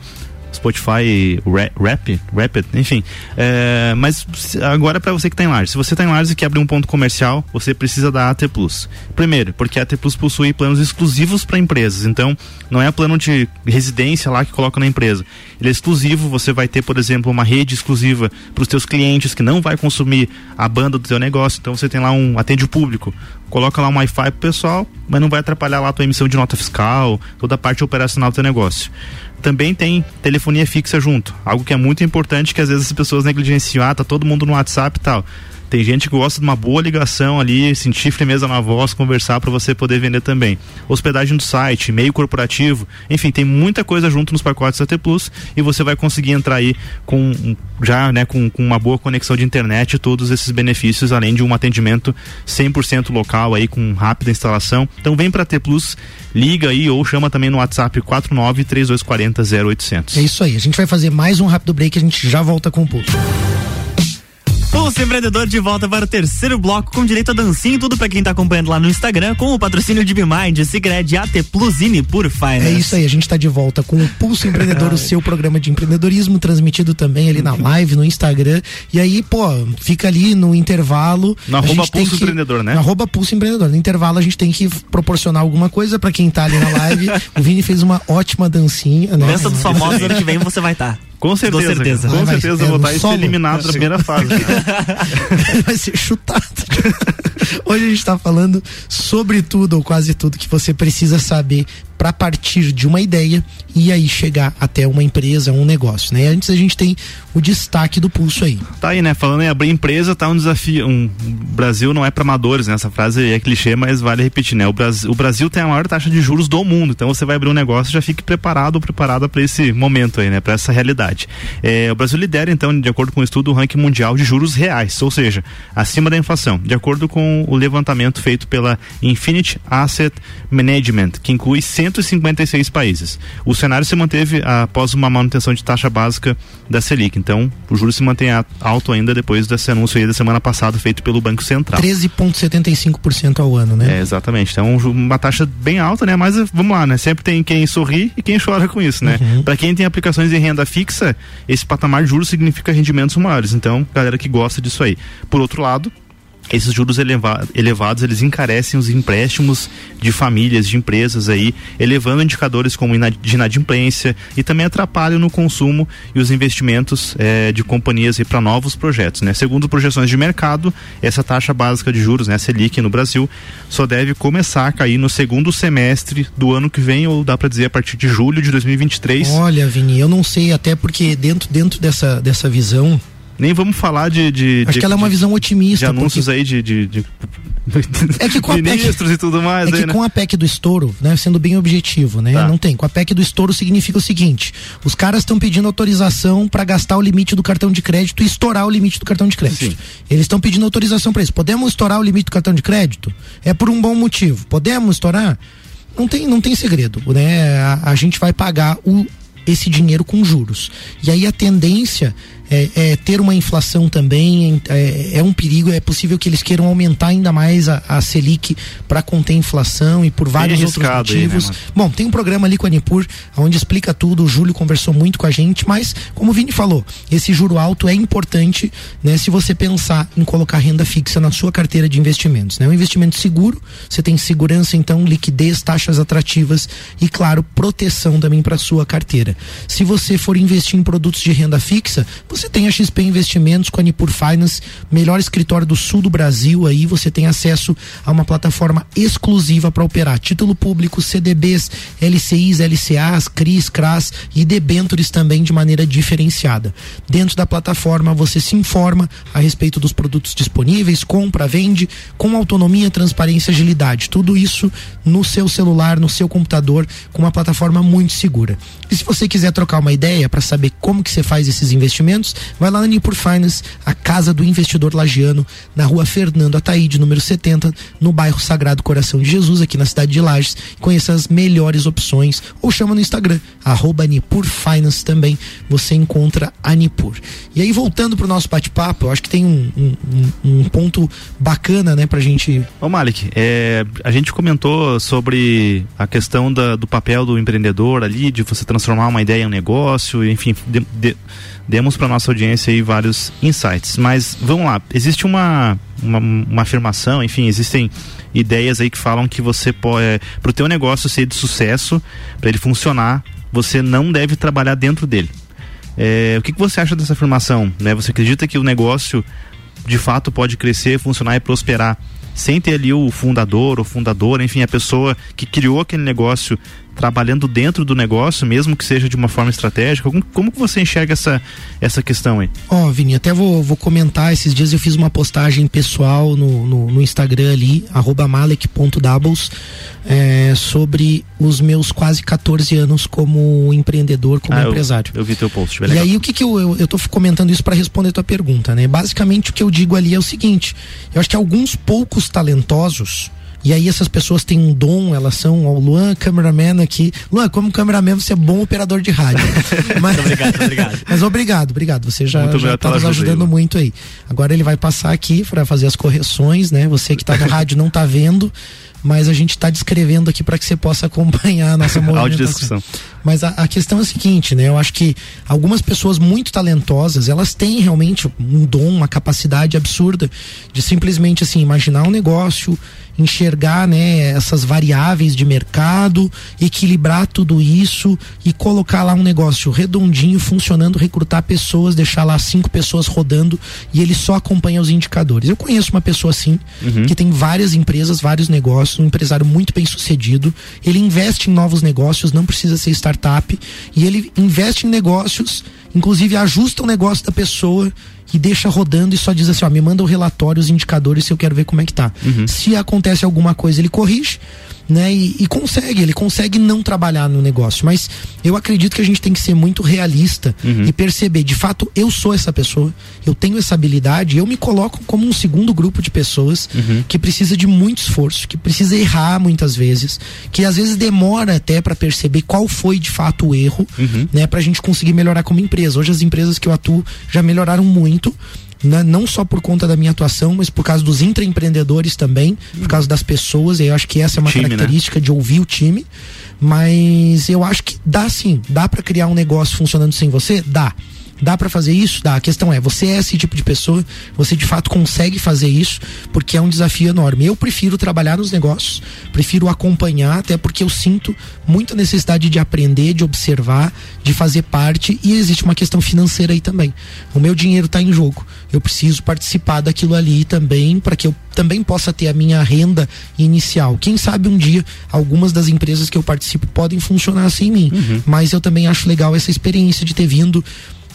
Spotify Rap, Rapid, enfim. É, mas agora para você que está em Lages, se você está em Lages e quer abrir um ponto comercial, você precisa da AT Plus. Primeiro, porque a AT Plus possui planos exclusivos para empresas. Então, não é plano de residência lá que coloca na empresa. Ele é exclusivo, você vai ter, por exemplo, uma rede exclusiva para os seus clientes que não vai consumir a banda do seu negócio. Então, você tem lá um atende o público, coloca lá um Wi-Fi pro pessoal, mas não vai atrapalhar lá a tua emissão de nota fiscal, toda a parte operacional do teu negócio também tem telefonia fixa junto. Algo que é muito importante que às vezes as pessoas negligenciam, ah, tá todo mundo no WhatsApp e tal. Tem gente que gosta de uma boa ligação ali, sentir firmeza na voz, conversar para você poder vender também. Hospedagem do site, e-mail corporativo, enfim, tem muita coisa junto nos pacotes AT Plus e você vai conseguir entrar aí com já, né, com, com uma boa conexão de internet e todos esses benefícios, além de um atendimento 100% local aí com rápida instalação. Então vem para AT Plus, liga aí ou chama também no WhatsApp 49 3240 0800. É isso aí. A gente vai fazer mais um rápido break, a gente já volta com o pulso. Pulso Empreendedor de volta para o terceiro bloco com direito a dancinha e tudo para quem está acompanhando lá no Instagram com o patrocínio de Bimind, Sigred, AT Plusine por Finance. É isso aí, a gente está de volta com o Pulso Empreendedor, o seu programa de empreendedorismo, transmitido também ali na live, no Instagram. E aí, pô, fica ali no intervalo. Na arroba Pulso que, Empreendedor, né? Na arroba Pulso Empreendedor. No intervalo a gente tem que proporcionar alguma coisa para quem está ali na live. o Vini fez uma ótima dancinha, né? Dança dos famosos, ano que vem você vai estar. Tá. Com certeza. Com certeza, com certeza é, vou estar ser eliminado na primeira fase. Vai ser chutado. Hoje a gente está falando sobre tudo ou quase tudo que você precisa saber para partir de uma ideia e aí chegar até uma empresa, um negócio, né? Antes a gente tem o destaque do pulso aí. Tá aí, né? Falando em abrir empresa, tá um desafio. Um, o Brasil não é para amadores, né? Essa frase é clichê, mas vale repetir, né? O Brasil, o Brasil tem a maior taxa de juros do mundo, então você vai abrir um negócio, já fique preparado ou preparada para esse momento aí, né? Para essa realidade. É, o Brasil lidera, então, de acordo com o estudo, o ranking mundial de juros reais, ou seja, acima da inflação. De acordo com o levantamento feito pela Infinity Asset Management, que inclui 156 países. O cenário se manteve após uma manutenção de taxa básica da Selic. Então, o juro se mantém alto ainda depois desse anúncio aí da semana passada feito pelo Banco Central. 13,75% ao ano, né? É, exatamente. Então, uma taxa bem alta, né? Mas vamos lá, né? Sempre tem quem sorri e quem chora com isso, né? Uhum. Para quem tem aplicações em renda fixa, esse patamar de juros significa rendimentos maiores. Então, galera que gosta disso aí. Por outro lado, esses juros eleva elevados eles encarecem os empréstimos de famílias, de empresas aí, elevando indicadores como de inadimplência e também atrapalham no consumo e os investimentos eh, de companhias para novos projetos, né? Segundo projeções de mercado, essa taxa básica de juros, né, Selic no Brasil, só deve começar a cair no segundo semestre do ano que vem ou dá para dizer a partir de julho de 2023. Olha, Vini, eu não sei até porque dentro dentro dessa dessa visão nem vamos falar de. de Acho de, que ela é uma visão otimista. De anúncios aí de, de, de é que com ministros PEC, e tudo mais. É que aí, né? com a PEC do estouro, né, sendo bem objetivo, né? Tá. Não tem. Com a PEC do estouro significa o seguinte: os caras estão pedindo autorização para gastar o limite do cartão de crédito e estourar o limite do cartão de crédito. Sim. Eles estão pedindo autorização para isso. Podemos estourar o limite do cartão de crédito? É por um bom motivo. Podemos estourar? Não tem, não tem segredo, né? A, a gente vai pagar o, esse dinheiro com juros. E aí a tendência é, é, ter uma inflação também é, é, um perigo. É possível que eles queiram aumentar ainda mais a, a Selic para conter a inflação e por vários outros motivos. Aí, né, Bom, tem um programa ali com a Nipur onde explica tudo. O Júlio conversou muito com a gente, mas como o Vini falou, esse juro alto é importante, né? Se você pensar em colocar renda fixa na sua carteira de investimentos, né? Um investimento seguro, você tem segurança, então liquidez, taxas atrativas e claro proteção também para sua carteira. Se você for investir em produtos de renda fixa, você tem a XP Investimentos com a Nipur Finance, melhor escritório do sul do Brasil. Aí você tem acesso a uma plataforma exclusiva para operar título público, CDBs, LCIs, LCAs, CRIs, CRAS e debentures também de maneira diferenciada. Dentro da plataforma você se informa a respeito dos produtos disponíveis, compra, vende, com autonomia, transparência e agilidade. Tudo isso no seu celular, no seu computador, com uma plataforma muito segura. E se você quiser trocar uma ideia para saber como que você faz esses investimentos, vai lá na Nipur Finance, a casa do investidor lagiano, na rua Fernando Ataíde, número 70, no bairro Sagrado Coração de Jesus, aqui na cidade de Lages. Conheça as melhores opções ou chama no Instagram, arroba Nipur Finance também, você encontra a Nipur. E aí, voltando pro nosso bate-papo, eu acho que tem um, um, um, ponto bacana, né, pra gente. Ô Malik, é, a gente comentou sobre a questão da, do papel do empreendedor ali, de você transformar uma ideia em um negócio, enfim, de, de demos para nossa audiência aí vários insights. Mas vamos lá, existe uma, uma, uma afirmação, enfim, existem ideias aí que falam que você pode, é, para o teu negócio ser de sucesso, para ele funcionar, você não deve trabalhar dentro dele. É, o que, que você acha dessa afirmação? Né? Você acredita que o negócio de fato pode crescer, funcionar e prosperar sem ter ali o fundador ou fundadora, enfim, a pessoa que criou aquele negócio trabalhando dentro do negócio, mesmo que seja de uma forma estratégica? Como, como que você enxerga essa, essa questão aí? Ó, oh, Vini, até vou, vou comentar, esses dias eu fiz uma postagem pessoal no, no, no Instagram ali, arroba malek.doubles, é, sobre os meus quase 14 anos como empreendedor, como ah, empresário. Eu, eu, vi teu post, E aí o que que eu, eu, eu tô comentando isso para responder a tua pergunta, né? Basicamente o que eu digo ali é o seguinte, eu acho que alguns poucos talentosos, e aí essas pessoas têm um dom, elas são o Luan, cameraman aqui. Luan, como cameraman, você é bom operador de rádio. Mas, obrigado, obrigado. Mas obrigado, obrigado. Você já, está nos ajudando aí, muito aí. Agora ele vai passar aqui para fazer as correções, né? Você que está no rádio não está vendo mas a gente está descrevendo aqui para que você possa acompanhar a nossa movimentação. Mas a, a, questão é a seguinte, né? Eu acho que algumas pessoas muito talentosas, elas têm realmente um dom, uma capacidade absurda de simplesmente assim imaginar um negócio, enxergar né, essas variáveis de mercado, equilibrar tudo isso e colocar lá um negócio redondinho, funcionando, recrutar pessoas, deixar lá cinco pessoas rodando e ele só acompanha os indicadores. Eu conheço uma pessoa assim, uhum. que tem várias empresas, vários negócios, um empresário muito bem sucedido. Ele investe em novos negócios, não precisa ser startup, e ele investe em negócios, inclusive ajusta o negócio da pessoa e deixa rodando e só diz assim, ó, me manda o relatório, os indicadores se eu quero ver como é que tá. Uhum. Se acontece alguma coisa, ele corrige né? E, e, consegue, ele consegue não trabalhar no negócio. Mas eu acredito que a gente tem que ser muito realista uhum. e perceber, de fato, eu sou essa pessoa, eu tenho essa habilidade, eu me coloco como um segundo grupo de pessoas uhum. que precisa de muito esforço, que precisa errar muitas vezes, que às vezes demora até para perceber qual foi de fato o erro, uhum. né? Pra gente conseguir melhorar como empresa. Hoje as empresas que eu atuo já melhoraram muito né, não só por conta da minha atuação, mas por causa dos intraempreendedores também, por causa das pessoas. E eu acho que essa é uma time, né? característica né? de ouvir o time. Mas eu acho que dá sim, dá para criar um negócio funcionando sem você? Dá. Dá para fazer isso? Dá. A questão é, você é esse tipo de pessoa, você de fato consegue fazer isso, porque é um desafio enorme. Eu prefiro trabalhar nos negócios, prefiro acompanhar, até porque eu sinto muita necessidade de aprender, de observar, de fazer parte e existe uma questão financeira aí também. O meu dinheiro está em jogo. Eu preciso participar daquilo ali também para que eu também possa ter a minha renda inicial. Quem sabe um dia algumas das empresas que eu participo podem funcionar assim em mim, uhum. mas eu também acho legal essa experiência de ter vindo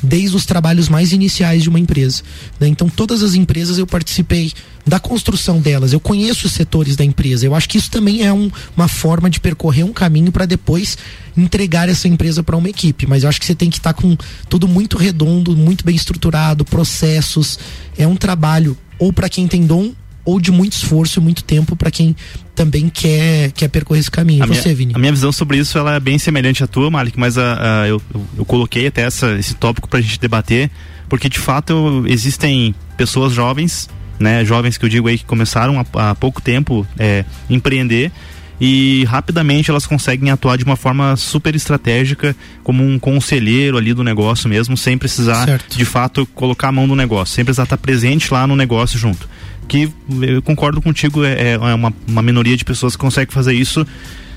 desde os trabalhos mais iniciais de uma empresa. Né? Então, todas as empresas eu participei da construção delas, eu conheço os setores da empresa. Eu acho que isso também é um, uma forma de percorrer um caminho para depois entregar essa empresa para uma equipe. Mas eu acho que você tem que estar tá com tudo muito redondo, muito bem estruturado, processos. É um trabalho ou para quem tem dom ou de muito esforço e muito tempo para quem também quer, quer percorrer esse caminho. A Você, minha, Vini? A minha visão sobre isso ela é bem semelhante à tua, Malik, mas a, a eu, eu, eu, coloquei até essa, esse tópico para a gente debater, porque de fato existem pessoas jovens, né, jovens que eu digo aí que começaram há, há pouco tempo é, empreender e rapidamente elas conseguem atuar de uma forma super estratégica, como um conselheiro ali do negócio mesmo, sem precisar certo. de fato colocar a mão no negócio, sem precisar estar presente lá no negócio junto que eu concordo contigo, é, é uma, uma minoria de pessoas que consegue fazer isso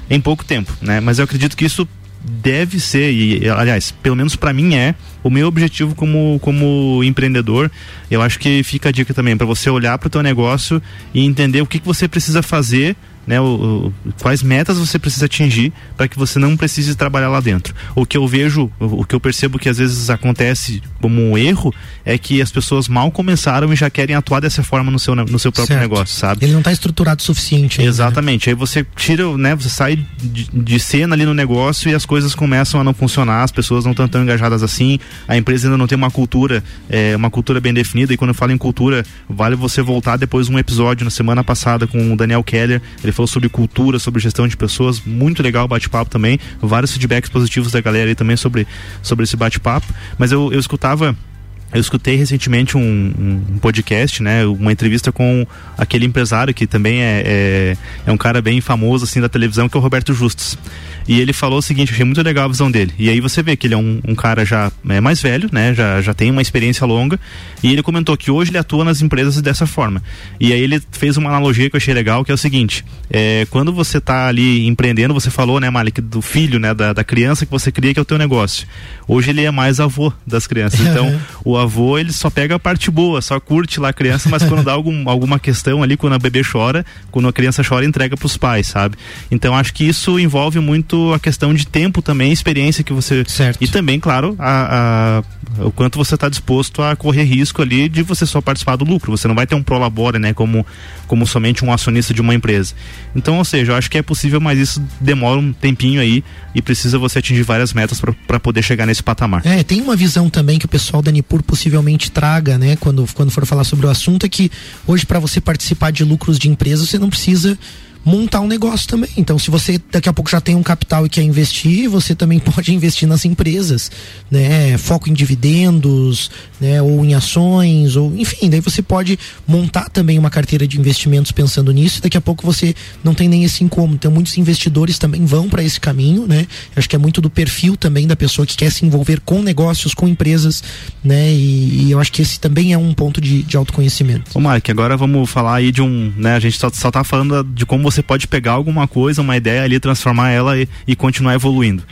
em pouco tempo, né? Mas eu acredito que isso deve ser e aliás pelo menos para mim é o meu objetivo como como empreendedor eu acho que fica a dica também para você olhar para o teu negócio e entender o que, que você precisa fazer né, o, o, quais metas você precisa atingir para que você não precise trabalhar lá dentro. O que eu vejo, o, o, que eu percebo que às vezes acontece como um erro é que as pessoas mal começaram e já querem atuar dessa forma no seu, no seu próprio certo. negócio, sabe? Ele não está estruturado o suficiente. Ainda, né? Exatamente. Né? Aí você tira, né, você sai de, de, cena ali no negócio e as coisas começam a não funcionar, as pessoas não estão tão engajadas assim, a empresa ainda não tem uma cultura, é, uma cultura bem definida. E quando eu falo em cultura, vale você voltar depois um episódio na semana passada com o Daniel Keller. Ele ele falou sobre cultura, sobre gestão de pessoas, muito legal o bate-papo também, vários feedbacks positivos da galera aí também sobre, sobre esse bate-papo, mas eu, eu escutava eu escutei recentemente um, um, podcast, né, uma entrevista com aquele empresário que também é, é, é, um cara bem famoso assim da televisão, que é o Roberto Justus. E ele falou o seguinte, achei muito legal a visão dele. E aí você vê que ele é um, um cara já é, mais velho, né? Já, já tem uma experiência longa. E ele comentou que hoje ele atua nas empresas dessa forma. E aí ele fez uma analogia que eu achei legal, que é o seguinte: é, quando você está ali empreendendo, você falou, né, Malik, do filho, né, da, da criança que você cria, que é o teu negócio. Hoje ele é mais avô das crianças. Então, o avô, ele só pega a parte boa, só curte lá a criança, mas quando dá algum, alguma questão ali, quando a bebê chora, quando a criança chora, entrega para os pais, sabe? Então, acho que isso envolve muito a questão de tempo também, experiência que você. Certo. E também, claro, a, a o quanto você está disposto a correr risco ali de você só participar do lucro. Você não vai ter um prolabore, né? Como, como somente um acionista de uma empresa. Então, ou seja, eu acho que é possível, mas isso demora um tempinho aí e precisa você atingir várias metas para poder chegar nesse patamar. É, tem uma visão também que o pessoal da Nipur possivelmente traga, né? Quando, quando for falar sobre o assunto, é que hoje para você participar de lucros de empresa, você não precisa montar um negócio também. Então, se você daqui a pouco já tem um capital e quer investir, você também pode investir nas empresas, né? Foco em dividendos, né? Ou em ações, ou enfim, daí você pode montar também uma carteira de investimentos pensando nisso. E daqui a pouco você não tem nem esse incômodo. Então, muitos investidores também vão para esse caminho, né? Acho que é muito do perfil também da pessoa que quer se envolver com negócios, com empresas, né? E, e eu acho que esse também é um ponto de, de autoconhecimento. Ô, Mark, agora vamos falar aí de um, né? A gente só, só tá falando de como você pode pegar alguma coisa, uma ideia ali, transformar ela e, e continuar evoluindo.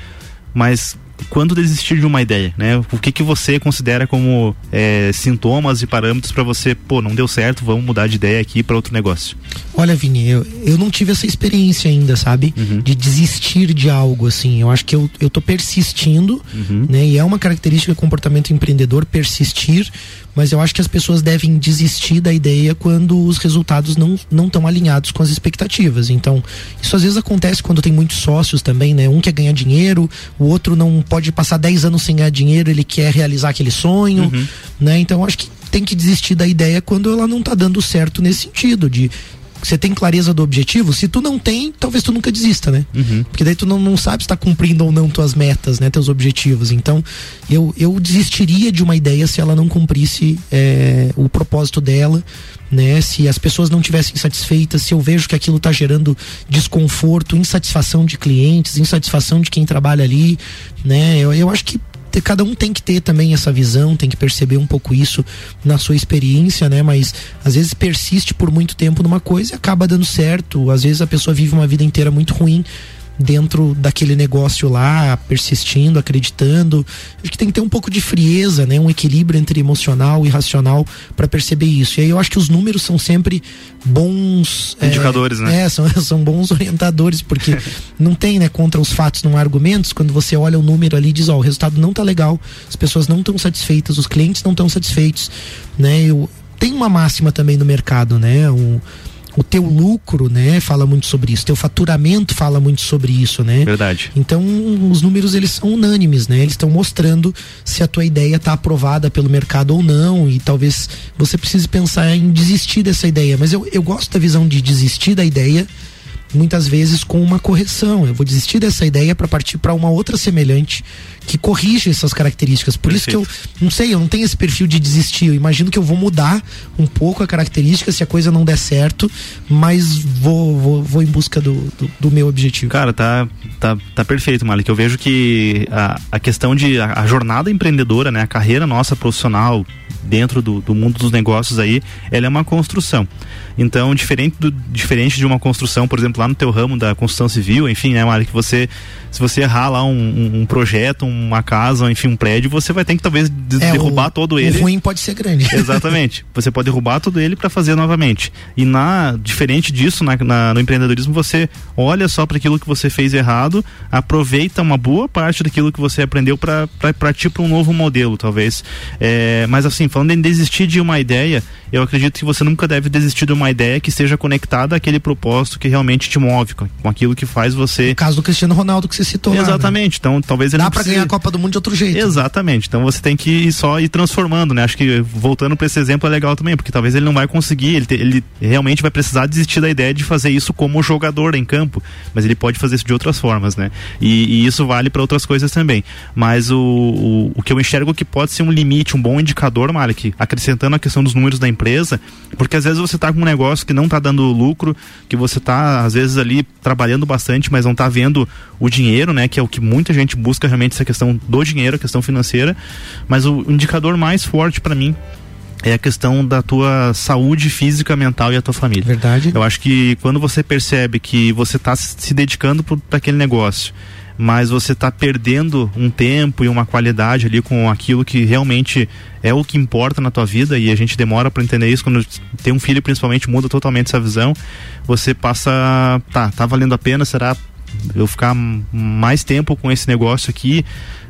Mas quando desistir de uma ideia, né? O que que você considera como é, sintomas e parâmetros para você, pô, não deu certo, vamos mudar de ideia aqui para outro negócio? Olha, Vini, eu, eu não tive essa experiência ainda, sabe? Uhum. De desistir de algo, assim. Eu acho que eu, eu tô persistindo, uhum. né? E é uma característica do comportamento empreendedor persistir, mas eu acho que as pessoas devem desistir da ideia quando os resultados não não estão alinhados com as expectativas. Então, isso às vezes acontece quando tem muitos sócios também, né? Um quer ganhar dinheiro, o outro não pode passar 10 anos sem ganhar dinheiro, ele quer realizar aquele sonho, uhum. né? Então, eu acho que tem que desistir da ideia quando ela não está dando certo nesse sentido de você tem clareza do objetivo? Se tu não tem, talvez tu nunca desista, né? Uhum. Porque daí tu não, não sabe se tá cumprindo ou não tuas metas, né? Teus objetivos. Então, eu, eu desistiria de uma ideia se ela não cumprisse é, o propósito dela, né? Se as pessoas não tivessem satisfeitas, se eu vejo que aquilo está gerando desconforto, insatisfação de clientes, insatisfação de quem trabalha ali, né? Eu, eu acho que cada um tem que ter também essa visão, tem que perceber um pouco isso na sua experiência, né? Mas às vezes persiste por muito tempo numa coisa e acaba dando certo. Às vezes a pessoa vive uma vida inteira muito ruim dentro daquele negócio lá, persistindo, acreditando. Acho que tem que ter um pouco de frieza, né? Um equilíbrio entre emocional e racional para perceber isso. E aí eu acho que os números são sempre bons é, indicadores, é, né? É, são, são bons orientadores, porque não tem, né, contra os fatos, não há argumentos. Quando você olha o número ali, diz, ó, o resultado não tá legal, as pessoas não estão satisfeitas, os clientes não estão satisfeitos, né? Eu, tem uma máxima também no mercado, né? O, o teu lucro, né, fala muito sobre isso, teu faturamento fala muito sobre isso, né? Verdade. Então, os números eles são unânimes, né? Eles estão mostrando se a tua ideia está aprovada pelo mercado ou não, e talvez você precise pensar em desistir dessa ideia, mas eu, eu gosto da visão de desistir da ideia muitas vezes com uma correção. Eu vou desistir dessa ideia para partir para uma outra semelhante que corrige essas características. Por Perfeito. isso que eu não sei, eu não tenho esse perfil de desistir. Eu imagino que eu vou mudar um pouco a característica se a coisa não der certo, mas vou, vou, vou em busca do, do, do meu objetivo. Cara, tá, tá, tá perfeito, Malik. Eu vejo que a, a questão de a, a jornada empreendedora, né, a carreira nossa profissional dentro do, do mundo dos negócios aí, ela é uma construção. Então, diferente, do, diferente de uma construção, por exemplo, lá no teu ramo da construção civil, enfim, né, que você, se você errar lá um, um, um, projeto, uma casa, enfim, um prédio, você vai ter que talvez é, derrubar o, todo ele. O ruim pode ser grande. Exatamente. Você pode derrubar todo ele para fazer novamente. E na diferente disso, na, na, no empreendedorismo, você olha só para aquilo que você fez errado, aproveita uma boa parte daquilo que você aprendeu para partir para um novo modelo, talvez. É, mas assim, falando em desistir de uma ideia, eu acredito que você nunca deve desistir de uma ideia que seja conectada àquele propósito que realmente te move, com, aquilo que faz você. No caso do Cristiano Ronaldo que você citou. Exatamente. Lá, né? Então, talvez ele Dá para precise... ganhar a Copa do Mundo de outro jeito. Exatamente. Então você tem que ir só ir transformando, né? Acho que voltando para esse exemplo é legal também, porque talvez ele não vai conseguir, ele, te, ele realmente vai precisar desistir da ideia de fazer isso como jogador em campo, mas ele pode fazer isso de outras formas, né? E, e isso vale para outras coisas também. Mas o, o, o que eu enxergo que pode ser um limite, um bom indicador, Malik, acrescentando a questão dos números da empresa, porque às vezes você está com um negócio que não está dando lucro, que você está às vezes ali trabalhando bastante, mas não está vendo o dinheiro, né? Que é o que muita gente busca realmente essa questão do dinheiro, a questão financeira. Mas o indicador mais forte para mim é a questão da tua saúde física, mental e a tua família. Verdade. Eu acho que quando você percebe que você está se dedicando para aquele negócio mas você está perdendo um tempo e uma qualidade ali com aquilo que realmente é o que importa na tua vida e a gente demora para entender isso quando tem um filho principalmente muda totalmente essa visão você passa tá tá valendo a pena será eu ficar mais tempo com esse negócio aqui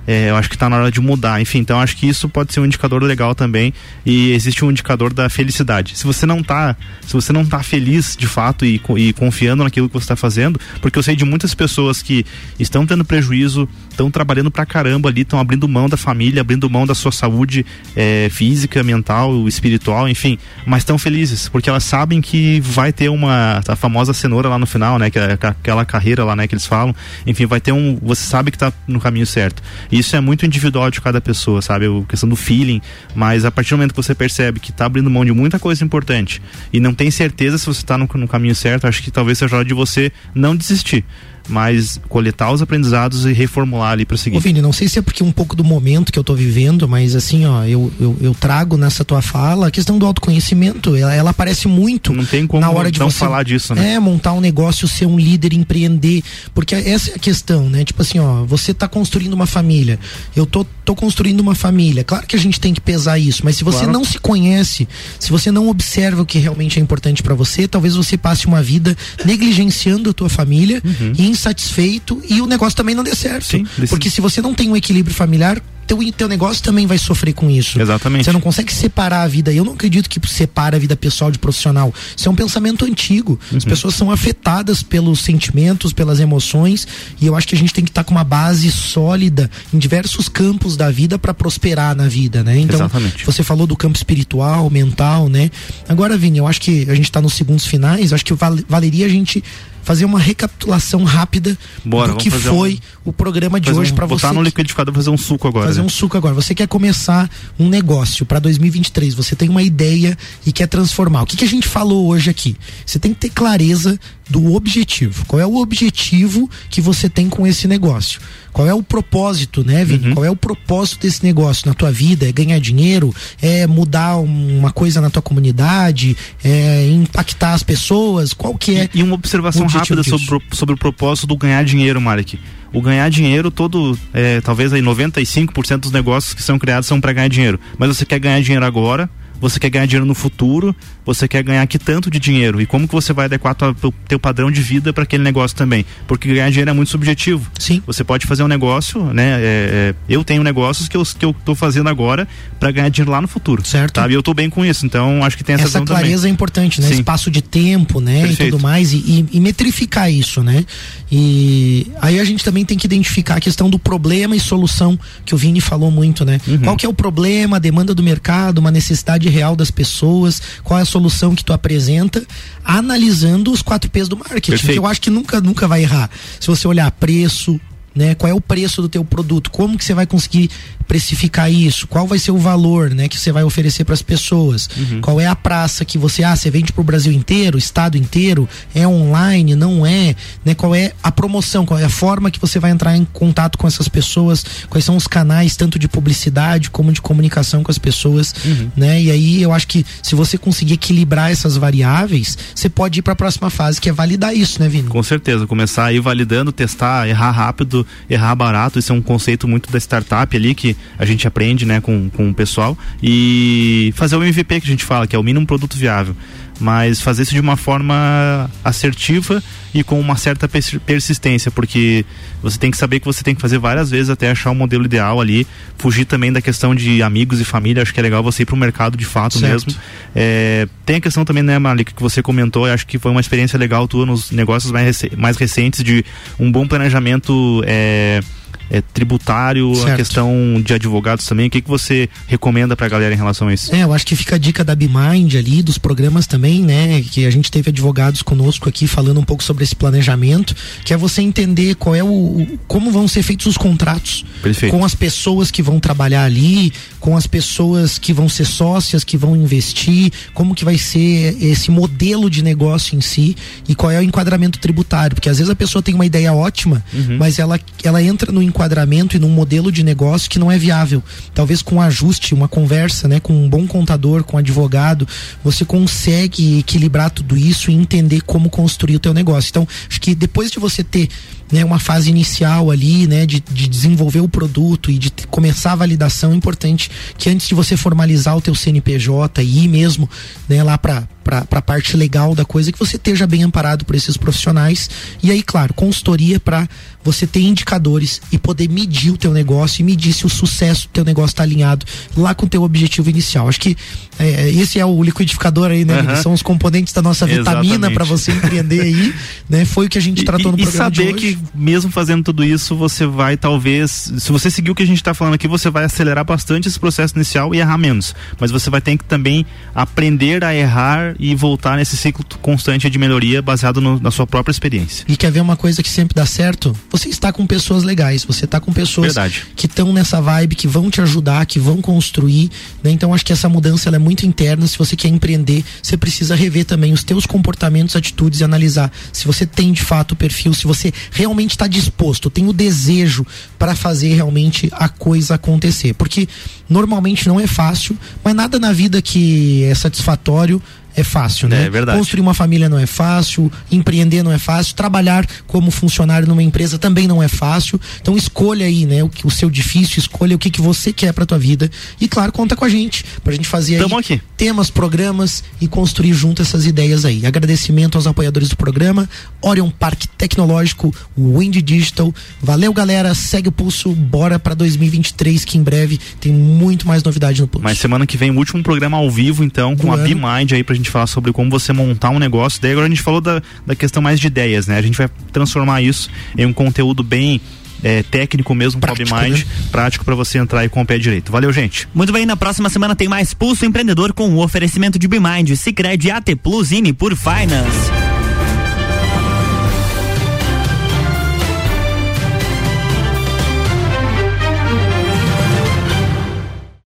é, eu acho que está na hora de mudar. Enfim, então acho que isso pode ser um indicador legal também. E existe um indicador da felicidade. Se você não tá, se você não tá feliz de fato e, e confiando naquilo que você está fazendo, porque eu sei de muitas pessoas que estão tendo prejuízo, estão trabalhando pra caramba ali, estão abrindo mão da família, abrindo mão da sua saúde é, física, mental, espiritual, enfim, mas estão felizes, porque elas sabem que vai ter uma a famosa cenoura lá no final, né? Que é aquela carreira lá, né, que eles falam. Enfim, vai ter um. Você sabe que está no caminho certo. E isso é muito individual de cada pessoa, sabe? A questão do feeling, mas a partir do momento que você percebe que está abrindo mão de muita coisa importante e não tem certeza se você está no, no, caminho certo, acho que talvez seja hora de você não desistir mas coletar os aprendizados e reformular ali para seguir. Ô Vini, não sei se é porque um pouco do momento que eu tô vivendo, mas assim, ó, eu, eu, eu trago nessa tua fala a questão do autoconhecimento, ela, ela aparece muito não tem como na hora de não você, falar disso, né? É, montar um negócio, ser um líder, empreender, porque essa é a questão, né? Tipo assim, ó, você tá construindo uma família, eu tô, tô construindo uma família, claro que a gente tem que pesar isso, mas se você claro. não se conhece, se você não observa o que realmente é importante para você, talvez você passe uma vida negligenciando a tua família, uhum. Insatisfeito e o negócio também não dê certo. Sim, Porque se você não tem um equilíbrio familiar, teu, teu negócio também vai sofrer com isso. Exatamente. Você não consegue separar a vida. Eu não acredito que separa a vida pessoal de profissional. Isso é um pensamento antigo. Uhum. As pessoas são afetadas pelos sentimentos, pelas emoções, e eu acho que a gente tem que estar tá com uma base sólida em diversos campos da vida para prosperar na vida, né? Então, Exatamente. você falou do campo espiritual, mental, né? Agora, Vini, eu acho que a gente está nos segundos finais, acho que valeria a gente fazer uma recapitulação rápida Bora, do que foi um, o programa de hoje um, para você. Botar no liquidificador fazer um suco agora. Fazer né? um suco agora. Você quer começar um negócio para 2023, você tem uma ideia e quer transformar. O que, que a gente falou hoje aqui? Você tem que ter clareza do objetivo. Qual é o objetivo que você tem com esse negócio? Qual é o propósito, né, Vini? Uhum. Qual é o propósito desse negócio na tua vida? É ganhar dinheiro? É mudar uma coisa na tua comunidade? É impactar as pessoas? Qual que é? E, e uma observação rápida sobre, sobre o propósito do ganhar dinheiro, Marek o ganhar dinheiro todo, é, talvez aí 95% dos negócios que são criados são para ganhar dinheiro. Mas você quer ganhar dinheiro agora, você quer ganhar dinheiro no futuro, você quer ganhar que tanto de dinheiro e como que você vai adequar o teu padrão de vida para aquele negócio também, porque ganhar dinheiro é muito subjetivo. Sim. Você pode fazer um negócio, né? É, é, eu tenho negócios que eu que eu tô fazendo agora para ganhar dinheiro lá no futuro. Certo. Sabe? E eu tô bem com isso, então acho que tem essa, essa clareza também. é importante, né? Sim. Espaço de tempo, né? Perfeito. E tudo mais e, e, e metrificar isso, né? E aí a gente também tem que identificar a questão do problema e solução que o Vini falou muito, né? Uhum. Qual que é o problema, a demanda do mercado, uma necessidade real das pessoas, qual é a solução que tu apresenta, analisando os quatro P's do marketing, Perfeito. que eu acho que nunca nunca vai errar. Se você olhar preço, né? Qual é o preço do teu produto? Como que você vai conseguir precificar isso? Qual vai ser o valor, né, que você vai oferecer para as pessoas? Uhum. Qual é a praça que você ah, você vende para o Brasil inteiro, estado inteiro? É online? Não é? Né? Qual é a promoção? Qual é a forma que você vai entrar em contato com essas pessoas? Quais são os canais tanto de publicidade como de comunicação com as pessoas, uhum. né? E aí eu acho que se você conseguir equilibrar essas variáveis, você pode ir para a próxima fase, que é validar isso, né, Vini? Com certeza, começar aí validando, testar, errar rápido, errar barato, isso é um conceito muito da startup ali que a gente aprende né, com, com o pessoal e fazer o MVP que a gente fala, que é o mínimo produto viável. Mas fazer isso de uma forma assertiva e com uma certa persistência, porque você tem que saber que você tem que fazer várias vezes até achar o um modelo ideal ali, fugir também da questão de amigos e família, acho que é legal você ir para o mercado de fato certo. mesmo. É, tem a questão também, né, Malik, que você comentou, acho que foi uma experiência legal tua nos negócios mais, mais recentes de um bom planejamento. É, é, tributário, certo. a questão de advogados também. O que, que você recomenda para a galera em relação a isso? É, eu acho que fica a dica da BeMind ali, dos programas também, né? Que a gente teve advogados conosco aqui falando um pouco sobre esse planejamento, que é você entender qual é o, o como vão ser feitos os contratos Perfeito. com as pessoas que vão trabalhar ali, com as pessoas que vão ser sócias, que vão investir, como que vai ser esse modelo de negócio em si e qual é o enquadramento tributário, porque às vezes a pessoa tem uma ideia ótima, uhum. mas ela ela entra no enquadramento e num modelo de negócio que não é viável. Talvez com um ajuste, uma conversa, né, com um bom contador, com um advogado, você consegue equilibrar tudo isso e entender como construir o teu negócio. Então, acho que depois de você ter né, uma fase inicial ali, né, de, de desenvolver o produto e de começar a validação, é importante que antes de você formalizar o teu CNPJ e ir mesmo, né, lá para para a parte legal da coisa, que você esteja bem amparado por esses profissionais. E aí, claro, consultoria para você ter indicadores e poder medir o teu negócio e medir se o sucesso do teu negócio está alinhado lá com o teu objetivo inicial. Acho que é, esse é o liquidificador aí, né? Uhum. São os componentes da nossa vitamina para você empreender aí, né? Foi o que a gente tratou e, no programa de hoje. E saber que mesmo fazendo tudo isso, você vai talvez, se você seguir o que a gente está falando aqui, você vai acelerar bastante esse processo inicial e errar menos. Mas você vai ter que também aprender a errar e voltar nesse ciclo constante de melhoria baseado no, na sua própria experiência. E quer ver uma coisa que sempre dá certo? Você está com pessoas legais, você está com pessoas Verdade. que estão nessa vibe, que vão te ajudar, que vão construir, né? Então acho que essa mudança é muito interna. Se você quer empreender, você precisa rever também os teus comportamentos, atitudes e analisar se você tem de fato o perfil, se você realmente está disposto, tem o desejo para fazer realmente a coisa acontecer. Porque normalmente não é fácil, mas nada na vida que é satisfatório é fácil, né? É verdade. Construir uma família não é fácil, empreender não é fácil, trabalhar como funcionário numa empresa também não é fácil. Então escolha aí, né, o, o seu difícil, escolha o que, que você quer para tua vida e claro, conta com a gente pra gente fazer Tamo aí aqui. temas, programas e construir junto essas ideias aí. Agradecimento aos apoiadores do programa, Orion Parque Tecnológico, Wind Digital. Valeu, galera, segue o pulso, bora para 2023 que em breve tem muito mais novidade no pulso. Mas semana que vem o último programa ao vivo, então, com Do a ano. BeMind aí pra gente falar sobre como você montar um negócio. Daí agora a gente falou da, da questão mais de ideias, né? A gente vai transformar isso em um conteúdo bem é, técnico mesmo Prático, BeMind, né? prático pra você entrar aí com o pé direito. Valeu, gente. Muito bem, na próxima semana tem mais Pulso Empreendedor com o oferecimento de Bimind, Cicred, AT Plus e por Finance.